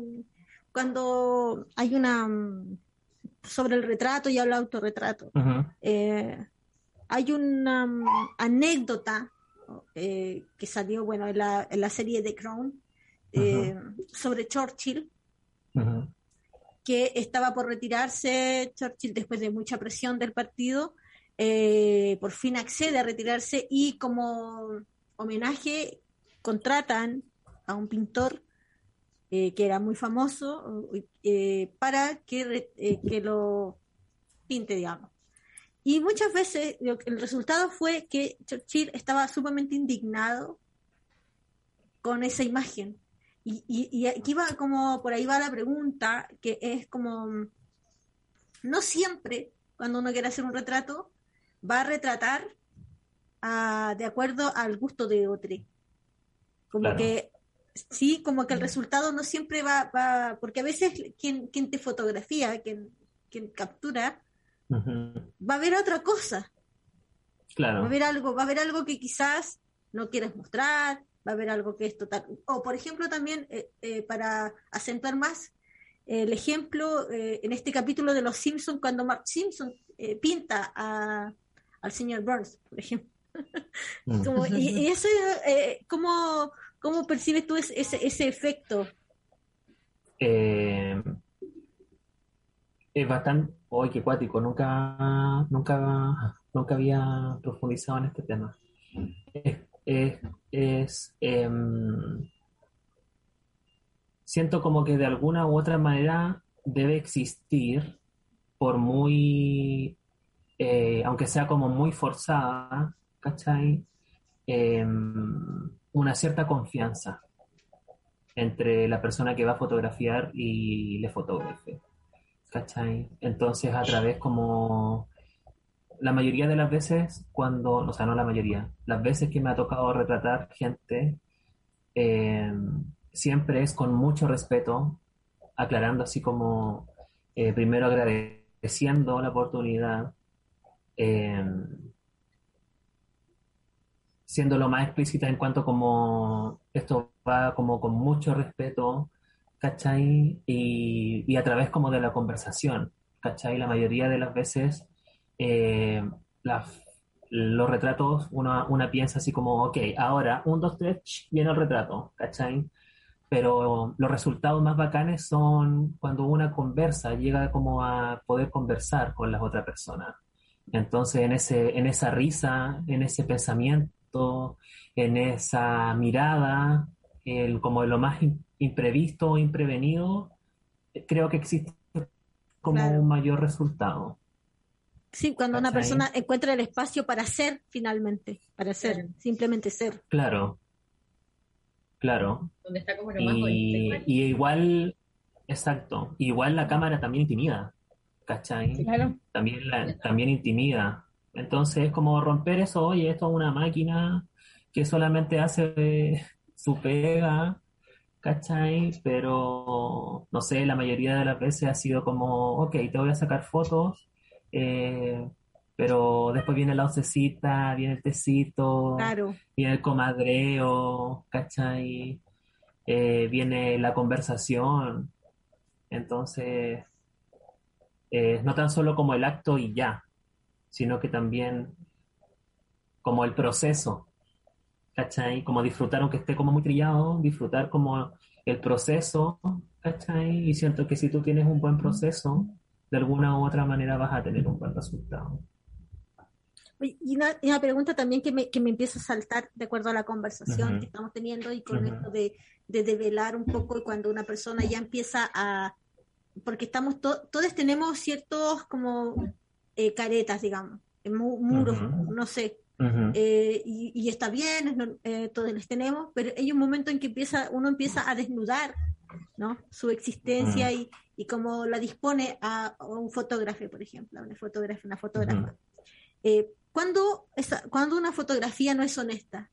Speaker 4: cuando hay una, sobre el retrato y el autorretrato, eh, hay una anécdota eh, que salió, bueno, en la, en la serie The Crown, sobre Churchill, que estaba por retirarse, Churchill después de mucha presión del partido, eh, por fin accede a retirarse y como homenaje contratan a un pintor eh, que era muy famoso eh, para que, que lo pinte, digamos. Y muchas veces el resultado fue que Churchill estaba sumamente indignado con esa imagen y, aquí va como, por ahí va la pregunta, que es como, no siempre cuando uno quiere hacer un retrato, va a retratar de acuerdo al gusto de otro. Como que, sí, como que el resultado no siempre va, va porque a veces quien, quien te fotografía, quien, quien captura, va a ver otra cosa.
Speaker 6: Claro.
Speaker 4: Va a ver algo, va a ver algo que quizás no quieres mostrar, va a haber algo que es total. O, por ejemplo, también eh, eh, para acentuar más el ejemplo eh, en este capítulo de Los Simpsons, cuando Mark Simpson pinta a, al señor Burns, por ejemplo. Mm. y, eso, ¿cómo, ¿cómo, percibes tú ese, ese efecto?
Speaker 6: es bastante, hoy qué cuático, nunca, nunca, nunca había profundizado en este tema. Es es, em, siento como que de alguna u otra manera debe existir, por muy, eh, aunque sea como muy forzada, ¿cachai? Una cierta confianza entre la persona que va a fotografiar y le fotógrafe, ¿cachai? Entonces a través como la mayoría de las veces cuando, o sea, no la mayoría, las veces que me ha tocado retratar gente, eh, siempre es con mucho respeto, aclarando así como, eh, primero agradeciendo la oportunidad, eh, siendo lo más explícita en cuanto como esto va como con mucho respeto, ¿cachai? Y, y a través como de la conversación, ¿cachai? La mayoría de las veces eh, los retratos, una, una piensa así como, ok, ahora, un, dos, tres, viene el retrato, ¿cachai? Pero los resultados más bacanes son cuando una conversa, llega como a poder conversar con las otras personas. Entonces, en, ese, en esa risa, en ese pensamiento, en esa mirada, el, como lo más imprevisto o imprevenido, creo que existe como un mayor resultado.
Speaker 4: Sí, cuando una persona encuentra el espacio para ser finalmente, para ser, simplemente ser.
Speaker 6: Claro, claro.
Speaker 3: Donde está como lo más
Speaker 6: y, y igual, exacto, igual la cámara también intimida, ¿cachai?
Speaker 5: claro.
Speaker 6: También, la, también intimida. Entonces es como romper eso, oye, esto es una máquina que solamente hace su pega, ¿cachai? Pero, no sé, la mayoría de las veces ha sido como, ok, te voy a sacar fotos eh, pero después viene la ocecita, viene el tecito, viene el comadreo, ¿cachai? Eh, viene la conversación. Entonces, eh, no tan solo como el acto y ya, sino que también como el proceso, ¿cachai? Como disfrutar, aunque esté como muy trillado, disfrutar como el proceso, ¿cachai? Y siento que si tú tienes un buen proceso, de alguna u otra manera vas a tener un buen resultado.
Speaker 4: Y una, pregunta también que me, que me, empieza a saltar de acuerdo a la conversación que estamos teniendo y con esto de, de develar un poco y cuando una persona ya empieza a, porque estamos todos tenemos ciertos como eh, caretas, digamos, muros, no sé, eh, y, está bien, eh, todos les tenemos, pero hay un momento en que empieza, uno empieza a desnudar ¿no? su existencia y, y como la dispone a, un fotógrafo, por ejemplo, una fotógrafa, una fotógrafa. cuando, cuando una fotografía no es honesta,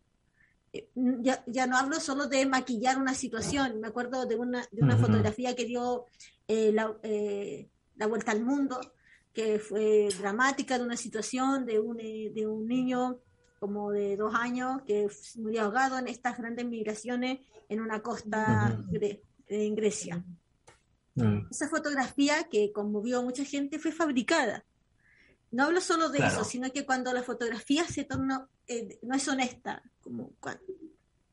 Speaker 4: ya, ya, no hablo solo de maquillar una situación, me acuerdo de una, de una fotografía que dio eh, la, eh, la, Vuelta al Mundo, que fue dramática de una situación de un, eh, de un niño como de dos años que murió ahogado en estas grandes migraciones en una costa en Grecia. Mm. Esa fotografía que conmovió a mucha gente fue fabricada. No hablo solo de eso, sino que cuando la fotografía se torna, no es honesta, como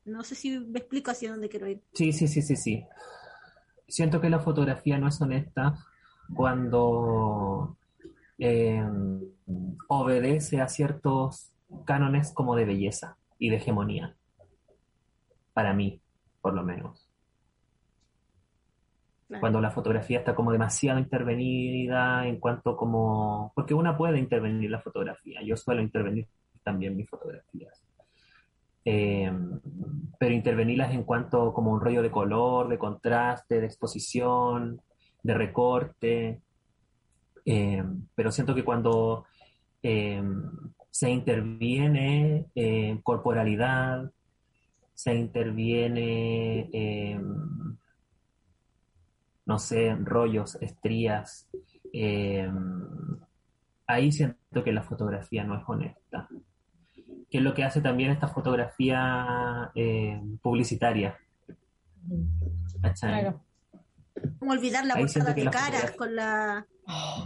Speaker 4: no sé si me explico hacia dónde quiero ir.
Speaker 6: Sí, sí, sí, sí, sí siento que la fotografía no es honesta cuando eh, obedece a ciertos cánones como de belleza y de hegemonía. Para mí, por lo menos. Cuando la fotografía está como demasiado intervenida en cuanto como... Porque una puede intervenir la fotografía. Yo suelo intervenir también mis fotografías. Eh, pero intervenirlas en cuanto como un rollo de color, de contraste, de exposición, de recorte. Eh, pero siento que cuando eh, se interviene en corporalidad, se interviene, no sé, rollos, estrías, ahí siento que la fotografía no es honesta que es lo que hace también esta fotografía eh, publicitaria.
Speaker 4: Claro. Como olvidar la portada de caras con la,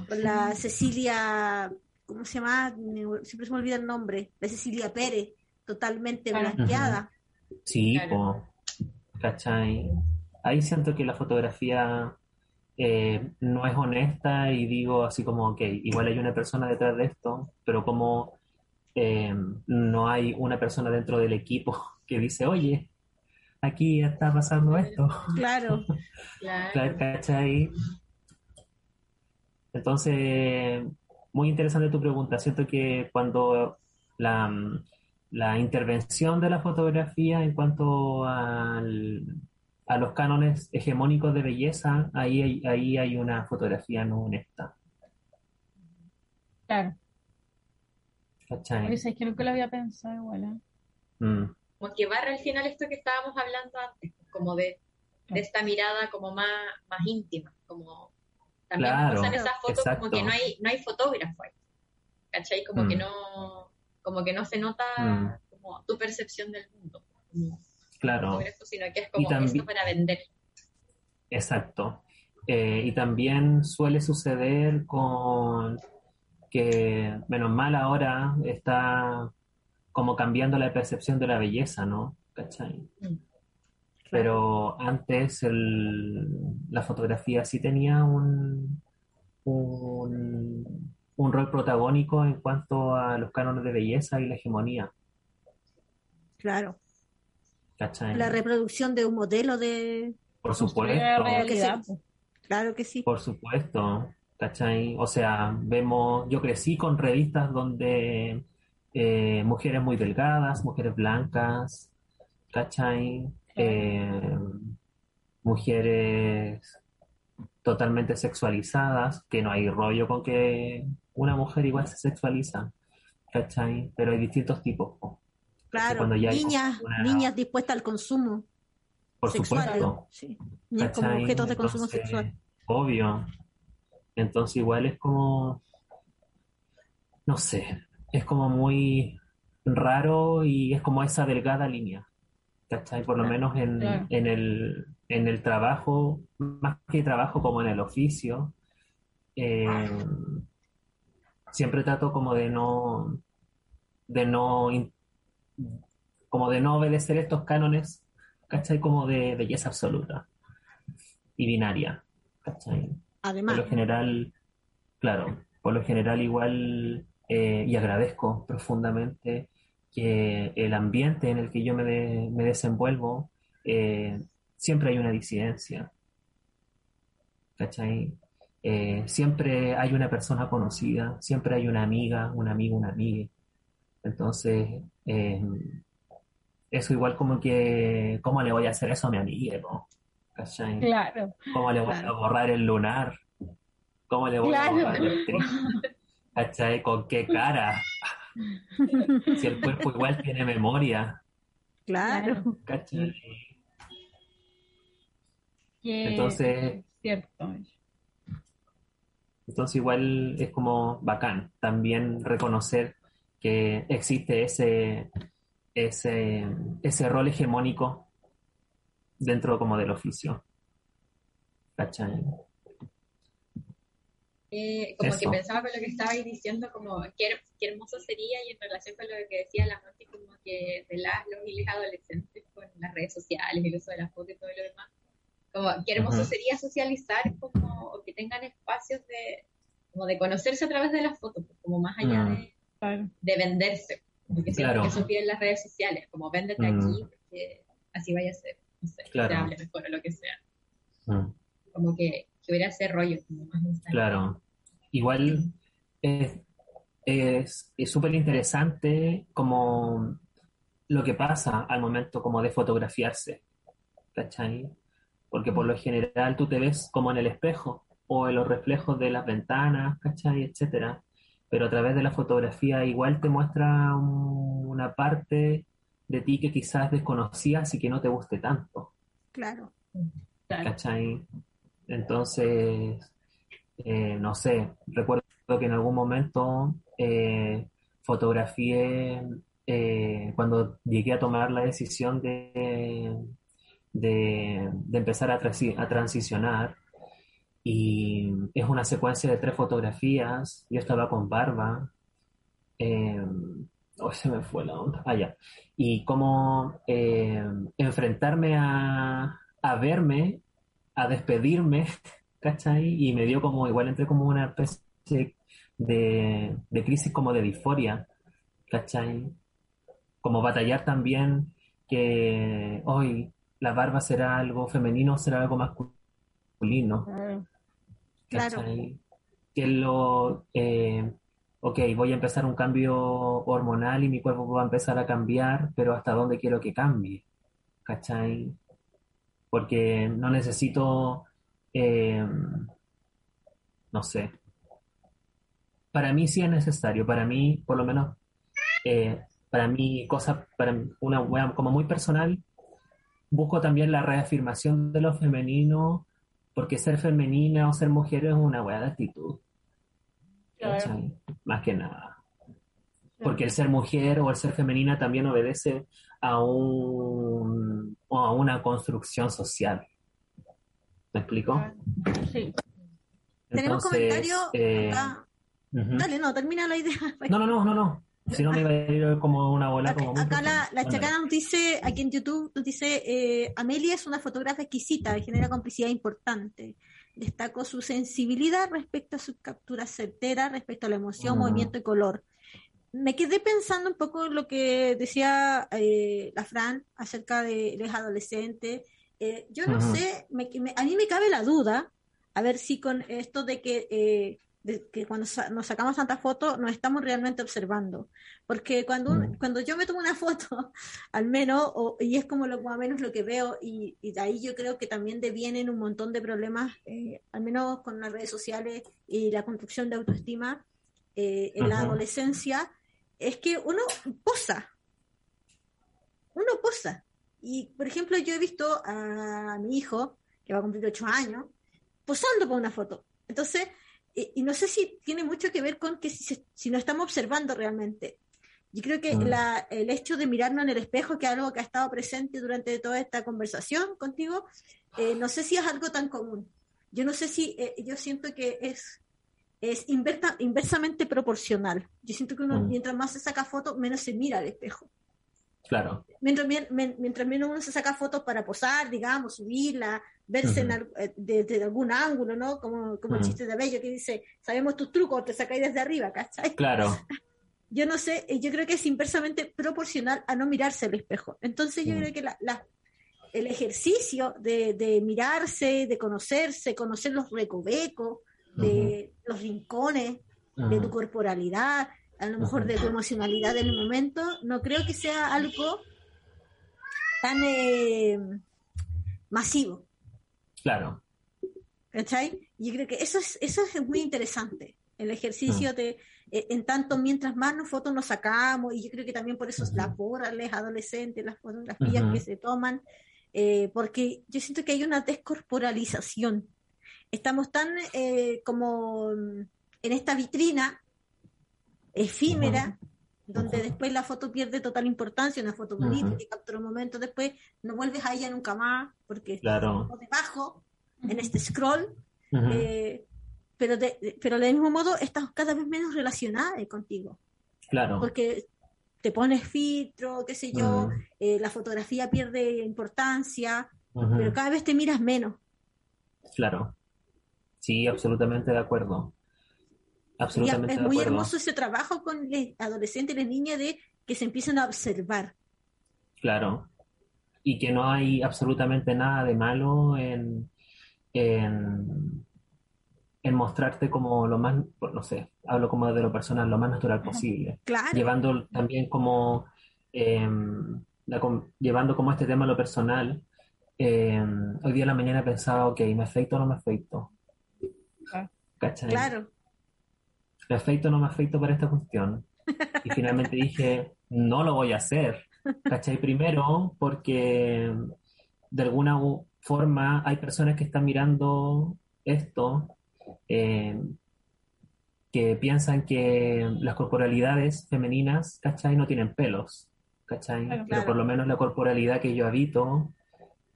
Speaker 4: con la Cecilia, ¿cómo se llama? Siempre se me olvida el nombre, la Cecilia Pérez, totalmente blanqueada.
Speaker 6: Sí, ¿cachai? Ahí siento que la fotografía eh, no es honesta y digo así como, ok, igual hay una persona detrás de esto, pero como eh, no hay una persona dentro del equipo que dice, oye, aquí está pasando esto.
Speaker 4: Claro.
Speaker 6: claro. ¿Cachai? Entonces, muy interesante tu pregunta. Siento que cuando la, la intervención de la fotografía en cuanto al, a los cánones hegemónicos de belleza, ahí hay, ahí hay una fotografía no honesta.
Speaker 5: Claro. ¿Cachai? es que nunca lo había pensado igual. ¿eh?
Speaker 3: Mm. Como que barra al final esto que estábamos hablando antes, como de, de esta mirada como más, más íntima, como también claro, usan esas fotos como que no hay, no hay fotógrafo ahí. ¿Cachai? Como que mm. no, como que no se nota mm. como tu percepción del mundo.
Speaker 6: claro.
Speaker 3: sino que es como esto para vender.
Speaker 6: Exacto. Eh, y también suele suceder con que menos mal ahora está como cambiando la percepción de la belleza, ¿no? ¿Cachai? Mm. Pero antes la fotografía sí tenía un, un, rol protagónico en cuanto a los cánones de belleza y la hegemonía.
Speaker 4: Claro. ¿Cachai? La reproducción de un modelo de...
Speaker 6: Por supuesto.
Speaker 4: Claro que sí.
Speaker 6: Por supuesto. ¿cachai? O sea, vemos, yo crecí con revistas donde eh, mujeres muy delgadas, mujeres blancas, ¿cachai? Eh, mujeres totalmente sexualizadas, que no hay rollo con que una mujer igual se sexualiza, ¿cachai? Pero hay distintos tipos.
Speaker 4: Claro, niñas, niñas dispuestas al consumo.
Speaker 6: Por supuesto.
Speaker 4: Sí. Niñas como objetos de consumo sexual.
Speaker 6: Obvio, entonces igual es como, no sé, es como muy raro y es como esa delgada línea. ¿Cachai? Por lo menos en, en, el, en el trabajo, más que trabajo como en el oficio, eh, siempre trato como de no, de no, como de no obedecer estos cánones, ¿cachai? Como de belleza absoluta y binaria, ¿cachai?
Speaker 4: Además.
Speaker 6: Por lo general, claro, por lo general igual, eh, y agradezco profundamente que el ambiente en el que yo me, me desenvuelvo, eh, siempre hay una disidencia. ¿Cachai? Eh, siempre hay una persona conocida, siempre hay una amiga, un amigo, una amiga. Entonces, eh, eso igual como que, ¿cómo le voy a hacer eso a mi amiga?
Speaker 5: ¿Cachai? Claro.
Speaker 6: ¿Cómo le voy a borrar el lunar? ¿Cómo le voy a borrar el ¿Cachai? ¿Con qué cara? si el cuerpo igual tiene memoria.
Speaker 4: Claro.
Speaker 6: ¿Cachai? Entonces,
Speaker 5: cierto.
Speaker 6: Entonces igual es como bacán también reconocer que existe ese, ese, ese rol hegemónico dentro como del oficio. ¿Cachai?
Speaker 3: Eh, como que pensaba con lo que estabais diciendo, como qué, qué, hermoso sería y en relación con lo que decía la Monty, como que de las, los y adolescentes con las redes sociales, el uso de las fotos y todo lo demás, como qué hermoso sería socializar como o que tengan espacios de como de conocerse a través de las fotos, pues, como más allá de, de, venderse, porque claro. que eso piden las redes sociales, como véndete aquí porque así vaya a ser, no sé, claro. se hable mejor o lo que sea. Como que, que hubiera ese rollo como más
Speaker 6: Claro. Igual es súper interesante como lo que pasa al momento como de fotografiarse, ¿cachai? Porque por lo general tú te ves como en el espejo o en los reflejos de las ventanas, ¿cachai? Etcétera. Pero a través de la fotografía igual te muestra una parte de ti que quizás desconocías y que no te guste tanto.
Speaker 4: Claro.
Speaker 6: ¿Cachai? Entonces, eh, no sé, recuerdo que en algún momento eh, fotografié eh, cuando llegué a tomar la decisión de, de, empezar a, transicionar. Y es una secuencia de tres fotografías. Yo estaba con barba. se me fue la onda. Ah, Y como enfrentarme a, a verme, a despedirme ¿cachai? Y me dio como, igual entré como una especie de, crisis como de disforia, ¿cachai? Como batallar también que hoy la barba será algo femenino, será algo masculino.
Speaker 4: Claro.
Speaker 6: Que lo, eh, ok, voy a empezar un cambio hormonal y mi cuerpo va a empezar a cambiar, pero hasta dónde quiero que cambie, ¿cachai? Porque no necesito eh, no sé. Para mí sí es necesario, para mí, por lo menos, eh, para mí, cosa, para una como muy personal, busco también la reafirmación de lo femenino, porque ser femenina o ser mujer es una wea de actitud. Más que nada. Porque el ser mujer o el ser femenina también obedece a, un, a una construcción social. ¿Me explico?
Speaker 4: Sí. Tenemos comentarios. Eh, Dale, no, termina la idea.
Speaker 6: No, no, no, no, no. Si no me iba a ir como una bola.
Speaker 4: Acá,
Speaker 6: como
Speaker 4: acá la, la chacana nos dice, aquí en YouTube, nos dice, eh, Amelia es una fotógrafa exquisita y genera complicidad importante. Destaco su sensibilidad respecto a su captura certera, respecto a la emoción, movimiento y color. Me quedé pensando un poco en lo que decía eh, la Fran acerca de los adolescentes eh, yo no sé, a mí me cabe la duda, a ver si con esto de que, eh, que cuando nos sacamos tantas fotos nos estamos realmente observando. Porque cuando, mm. cuando yo me tomo una foto, al menos, y es como lo más menos lo que veo, y, de ahí yo creo que también devienen un montón de problemas, eh, al menos con las redes sociales y la construcción de autoestima en la adolescencia, es que uno posa. Uno posa y, por ejemplo, yo he visto a mi hijo, que va a cumplir ocho años, posando para una foto. Entonces, y, no sé si tiene mucho que ver con que si, si nos estamos observando realmente. Yo creo que mm. el hecho de mirarnos en el espejo, que es algo que ha estado presente durante toda esta conversación contigo, eh, no sé si es algo tan común. Yo no sé si, eh, yo siento que es es inversamente proporcional. Yo siento que uno, mm. mientras más se saca fotos, menos se mira al espejo.
Speaker 6: Claro.
Speaker 4: Mientras, mientras menos uno se saca fotos para posar, digamos, subirla, verse eh, desde algún ángulo, ¿no? Como, como el chiste de Bello que dice, sabemos tus trucos, te sacáis desde arriba, ¿cachai?
Speaker 6: Claro.
Speaker 4: Yo no sé, eh, yo creo que es inversamente proporcional a no mirarse al espejo. Entonces yo mm. creo que la, el ejercicio de, de, mirarse, de conocerse, conocer los recovecos, de los rincones, de tu corporalidad, a lo mejor de tu emocionalidad en el momento, no creo que sea algo tan eh, masivo.
Speaker 6: Claro.
Speaker 4: ¿Cachai? Yo creo que eso es, eso es muy interesante. El ejercicio mm. de, eh, en tanto mientras más nos fotos nos sacamos, y yo creo que también por eso es las borrales adolescentes, las fotografías que se toman, eh, porque yo siento que hay una descorporalización. Estamos tan como en esta vitrina efímera, donde después la foto pierde total importancia, una foto bonita que captura un momento, después no vuelves a ella nunca más, porque
Speaker 6: claro.
Speaker 4: está debajo, en este scroll, eh, pero, de, pero del mismo modo estás cada vez menos relacionada contigo.
Speaker 6: Claro.
Speaker 4: Porque te pones filtro, qué sé yo, eh, la fotografía pierde importancia, pero cada vez te miras menos.
Speaker 6: Claro. Sí, absolutamente de acuerdo. Absolutamente.
Speaker 4: es muy hermoso ese trabajo con los adolescentes y las niñas de que se empiezan a observar.
Speaker 6: Claro. Y que no hay absolutamente nada de malo en, en, mostrarte como lo más, no sé, hablo como de lo personal, lo más natural posible.
Speaker 4: Claro.
Speaker 6: Llevando también como, em, llevando como este tema a lo personal. Em, hoy día en la mañana pensaba, ok, ¿me afeito o no me afeito?
Speaker 4: Ah. Claro
Speaker 6: me afeito o no me afeito para esta cuestión. Y finalmente dije, no lo voy a hacer. ¿Cachai? Primero, porque de alguna forma hay personas que están mirando esto eh, que piensan que las corporalidades femeninas, ¿cachai? No tienen pelos, ¿cachai? Pero por lo menos la corporalidad que yo habito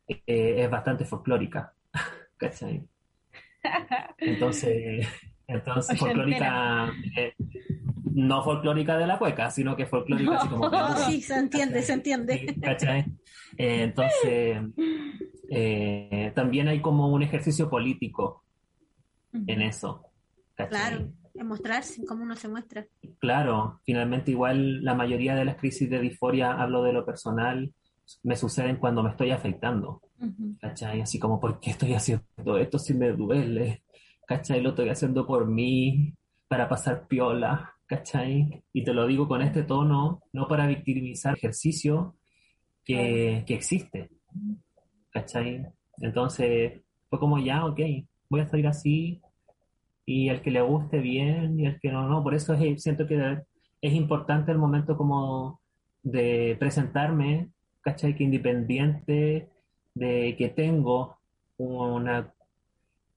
Speaker 6: eh, es bastante folclórica, ¿cachai? Entonces, entonces, folclórica, eh, no folclórica de la cueca, sino que folclórica así como...
Speaker 4: sí, se entiende, se entiende.
Speaker 6: Eh, entonces, eh, también hay como un ejercicio político en eso.
Speaker 4: Claro, en mostrarse, cómo uno se muestra.
Speaker 6: Claro, finalmente igual la mayoría de las crisis de disforia, hablo de lo personal, me suceden cuando me estoy afeitando. ¿Cachai? Así como, ¿por qué estoy haciendo esto si me duele? ¿Cachai? Lo estoy haciendo por mí, para pasar piola, ¿cachai? Y te lo digo con este tono, no para victimizar el ejercicio que, existe, ¿cachai? Entonces, fue como ya, ok, voy a salir así, y el que le guste bien, y el que no, no, por eso siento que es importante el momento como de presentarme, ¿cachai? Que independiente de que tengo una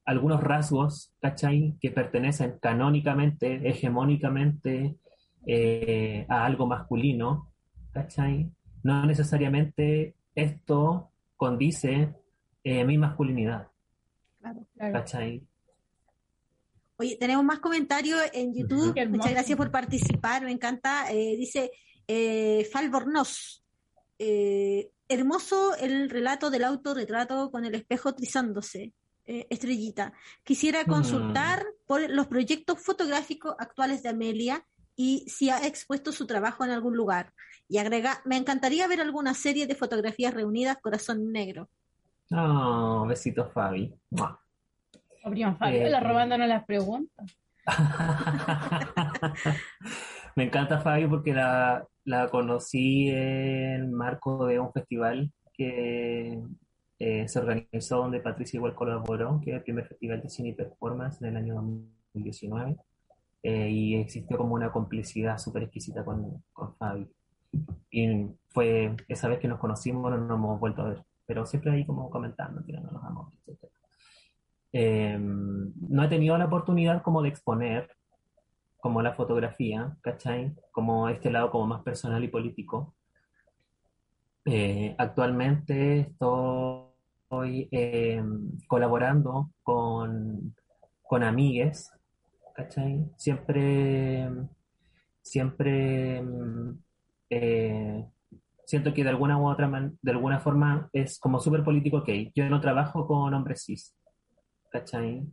Speaker 6: algunos rasgos, ¿cachai? Que pertenecen canónicamente, hegemónicamente eh, a algo masculino, ¿cachai? No necesariamente esto condice eh, mi masculinidad. Claro, ¿Cachai?
Speaker 4: Oye, tenemos más comentarios en YouTube. Muchas gracias por participar, me encanta. Eh, dice eh, Falbornoz. hermoso el relato del autorretrato con el espejo trizándose. Eh, estrellita. Quisiera mm. consultar por los proyectos fotográficos actuales de Amelia y si ha expuesto su trabajo en algún lugar. Y agrega, me encantaría ver alguna serie de fotografías reunidas Corazón Negro.
Speaker 6: Oh, besitos Fabi.
Speaker 5: Fabi, eh, la robándonos las preguntas.
Speaker 6: me encanta Fabi porque la, la conocí en marco de un festival que eh, se organizó donde Patricia igual colaboró, que es el primer festival de cine y performance en el año 2019, eh, y existió como una complicidad súper exquisita con, con Fabi. Y fue esa vez que nos conocimos, no nos hemos vuelto a ver, pero siempre ahí como comentando, tirando los amores, etc. Em, no he tenido la oportunidad como de exponer como la fotografía, ¿cachai? Como este lado como más personal y político. Eh, actualmente estoy estoy em, colaborando con, con amigues ¿cachai? Siempre, siempre eh, siento que de alguna u otra de alguna forma es como súper político que yo no trabajo con hombres cis, ¿cachai?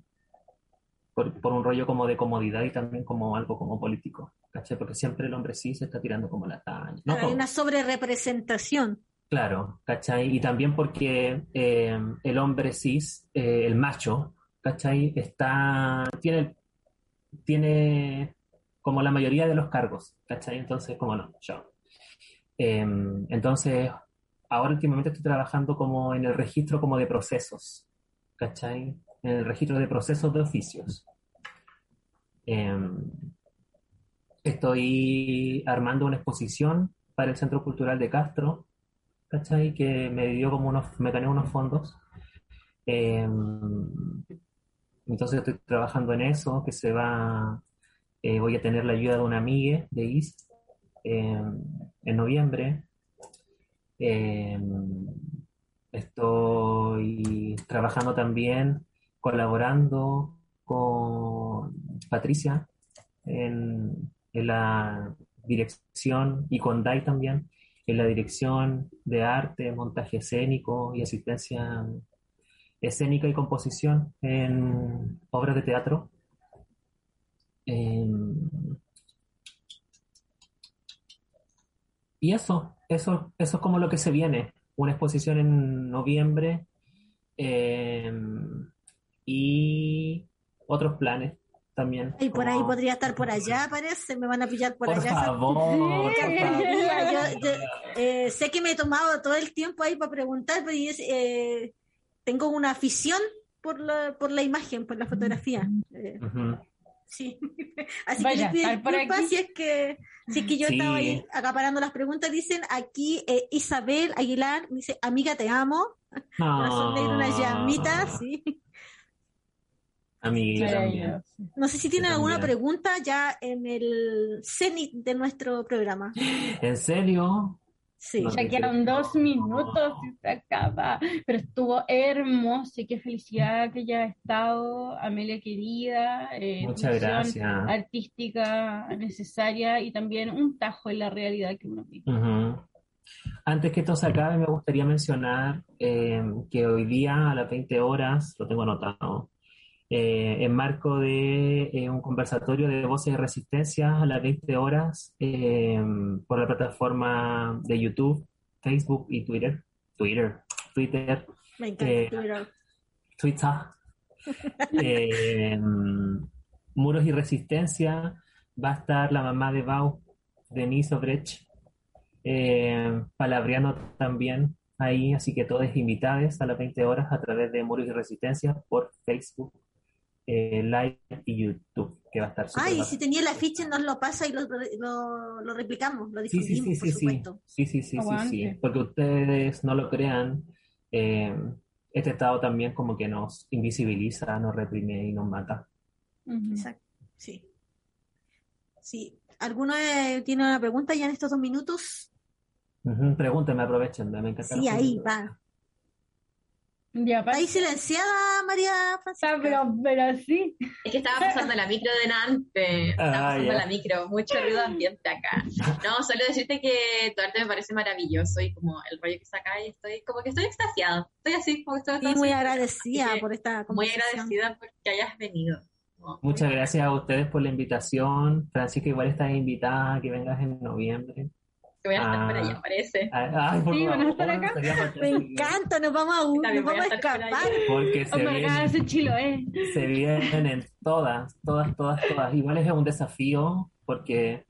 Speaker 6: Por, por, un rollo como de comodidad y también como algo como político, ¿cachai? Porque siempre el hombre cis está tirando como la talla.
Speaker 4: Hay una sobrerepresentación.
Speaker 6: Claro, ¿cachai? Y también porque eh, el hombre cis, eh, el macho, ¿cachai? Está, tiene, tiene como la mayoría de los cargos, ¿cachai? Entonces, como no, yo. Em, entonces, ahora últimamente estoy trabajando como en el registro como de procesos, ¿cachai? En el registro de procesos de oficios. Estoy armando una exposición para el Centro Cultural de Castro, ¿cachai? Que me dio como unos, me gané unos fondos. Em, entonces estoy trabajando en eso, que se va, eh, voy a tener la ayuda de una amiga de IST em, en noviembre. Em, estoy trabajando también, colaborando con Patricia en, en la dirección y con Dai también en la dirección de arte, montaje escénico y asistencia escénica y composición en obras de teatro. y eso, eso, eso es como lo que se viene. Una exposición en noviembre em, y otros planes también.
Speaker 4: Y por ahí podría estar por allá, parece, me van a pillar por, allá.
Speaker 6: Favor,
Speaker 4: eh, sé que me he tomado todo el tiempo ahí para preguntar, pero eh, tengo una afición por la, por la imagen, por la fotografía. Eh, sí. Así que les pido disculpas si es que, si es que yo estaba ahí acaparando las preguntas. Dicen aquí Isabel Aguilar, dice, amiga, te amo. Corazón de unas llamitas, sí. No sé si tienen alguna pregunta ya en el cenit de nuestro programa.
Speaker 6: ¿En serio?
Speaker 5: Sí, ya quedan dos minutos y se acaba. Pero estuvo hermoso y qué felicidad que haya estado, Amelia querida.
Speaker 6: Eh, Muchas gracias.
Speaker 5: Artística necesaria y también un tajo en la realidad que uno vive.
Speaker 6: Antes que esto se acabe, me gustaría mencionar eh, que hoy día a las 20 horas, lo tengo anotado, eh, en marco de eh, un conversatorio de voces de resistencia a las 20 horas eh, por la plataforma de YouTube, Facebook y Twitter. Twitter, Twitter.
Speaker 4: Me encanta
Speaker 6: Twitter. Muros y Resistencia. Va a estar la mamá de Bau, Denise Obrecht, palabreando también ahí, así que todos invitados a las 20 horas a través de Muros y Resistencia por Facebook eh, live y YouTube, que va a estar
Speaker 4: Ah, y si tenía el afiche nos lo pasa y lo, lo, replicamos, lo difundimos,
Speaker 6: sí, sí, sí,
Speaker 4: por supuesto.
Speaker 6: Sí, sí, sí, sí, sí, porque ustedes no lo crean, eh, este estado también como que nos invisibiliza, nos reprime y nos mata.
Speaker 4: Exacto, sí. Sí. ¿Alguno eh, tiene una pregunta ya en estos dos minutos?
Speaker 6: Pregúntenme, aprovechen, me encanta.
Speaker 4: Sí, ahí va. Ya, Ahí silenciada, María Francisca.
Speaker 5: pero, pero sí.
Speaker 3: Es que estaba pasando la micro de Nantes. Estaba ah, pasando la micro. Mucho ruido ambiente acá. No, solo decirte que tu arte me parece maravilloso y como el rollo que saca y estoy como que estoy extasiada. Estoy así, como que estoy
Speaker 4: Y muy agradecida por esta
Speaker 3: Muy agradecida porque hayas venido.
Speaker 6: Muchas gracias a ustedes por la invitación. Francisca, igual estás invitada a que vengas en noviembre
Speaker 3: que voy a estar por allá, ah. parece.
Speaker 6: Ay,
Speaker 5: sí, van a estar acá.
Speaker 4: Me encanta, nos vamos a, nos vamos a escapar.
Speaker 6: Porque se,
Speaker 5: vienen,
Speaker 6: chilo, eh. se vienen todas, todas, todas, todas. Igual es un desafío porque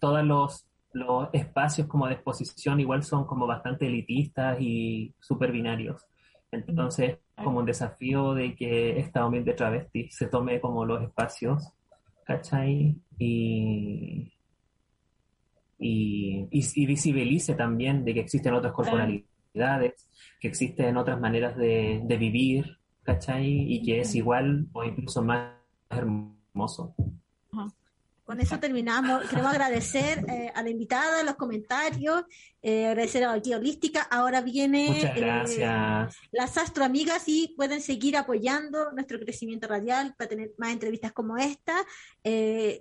Speaker 6: todos los, los espacios como de exposición igual son como bastante elitistas y super binarios. Entonces, como un desafío de que esta ambiente travesti se tome como los espacios, ¿cachai? Y, y, y, visibilice también de que existen otras corporalidades, que existen otras maneras de, de vivir, ¿cachai? Y que es igual o incluso más hermoso.
Speaker 4: Con eso terminamos. Queremos agradecer eh, a la invitada, los comentarios, eh, agradecer a aquí Holística. Ahora viene eh, las astroamigas y pueden seguir apoyando nuestro crecimiento radial para tener más entrevistas como esta.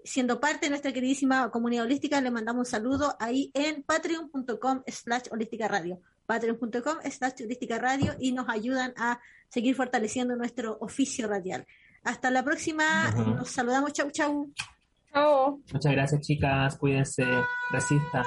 Speaker 4: siendo parte de nuestra queridísima comunidad holística, le mandamos un saludo ahí en patreon.com slash holística radio. Patreon.com slash holística radio y nos ayudan a seguir fortaleciendo nuestro oficio radial. Hasta la próxima. Nos saludamos. Chau, chau.
Speaker 6: Muchas gracias, chicas. Cuídense. Resistan.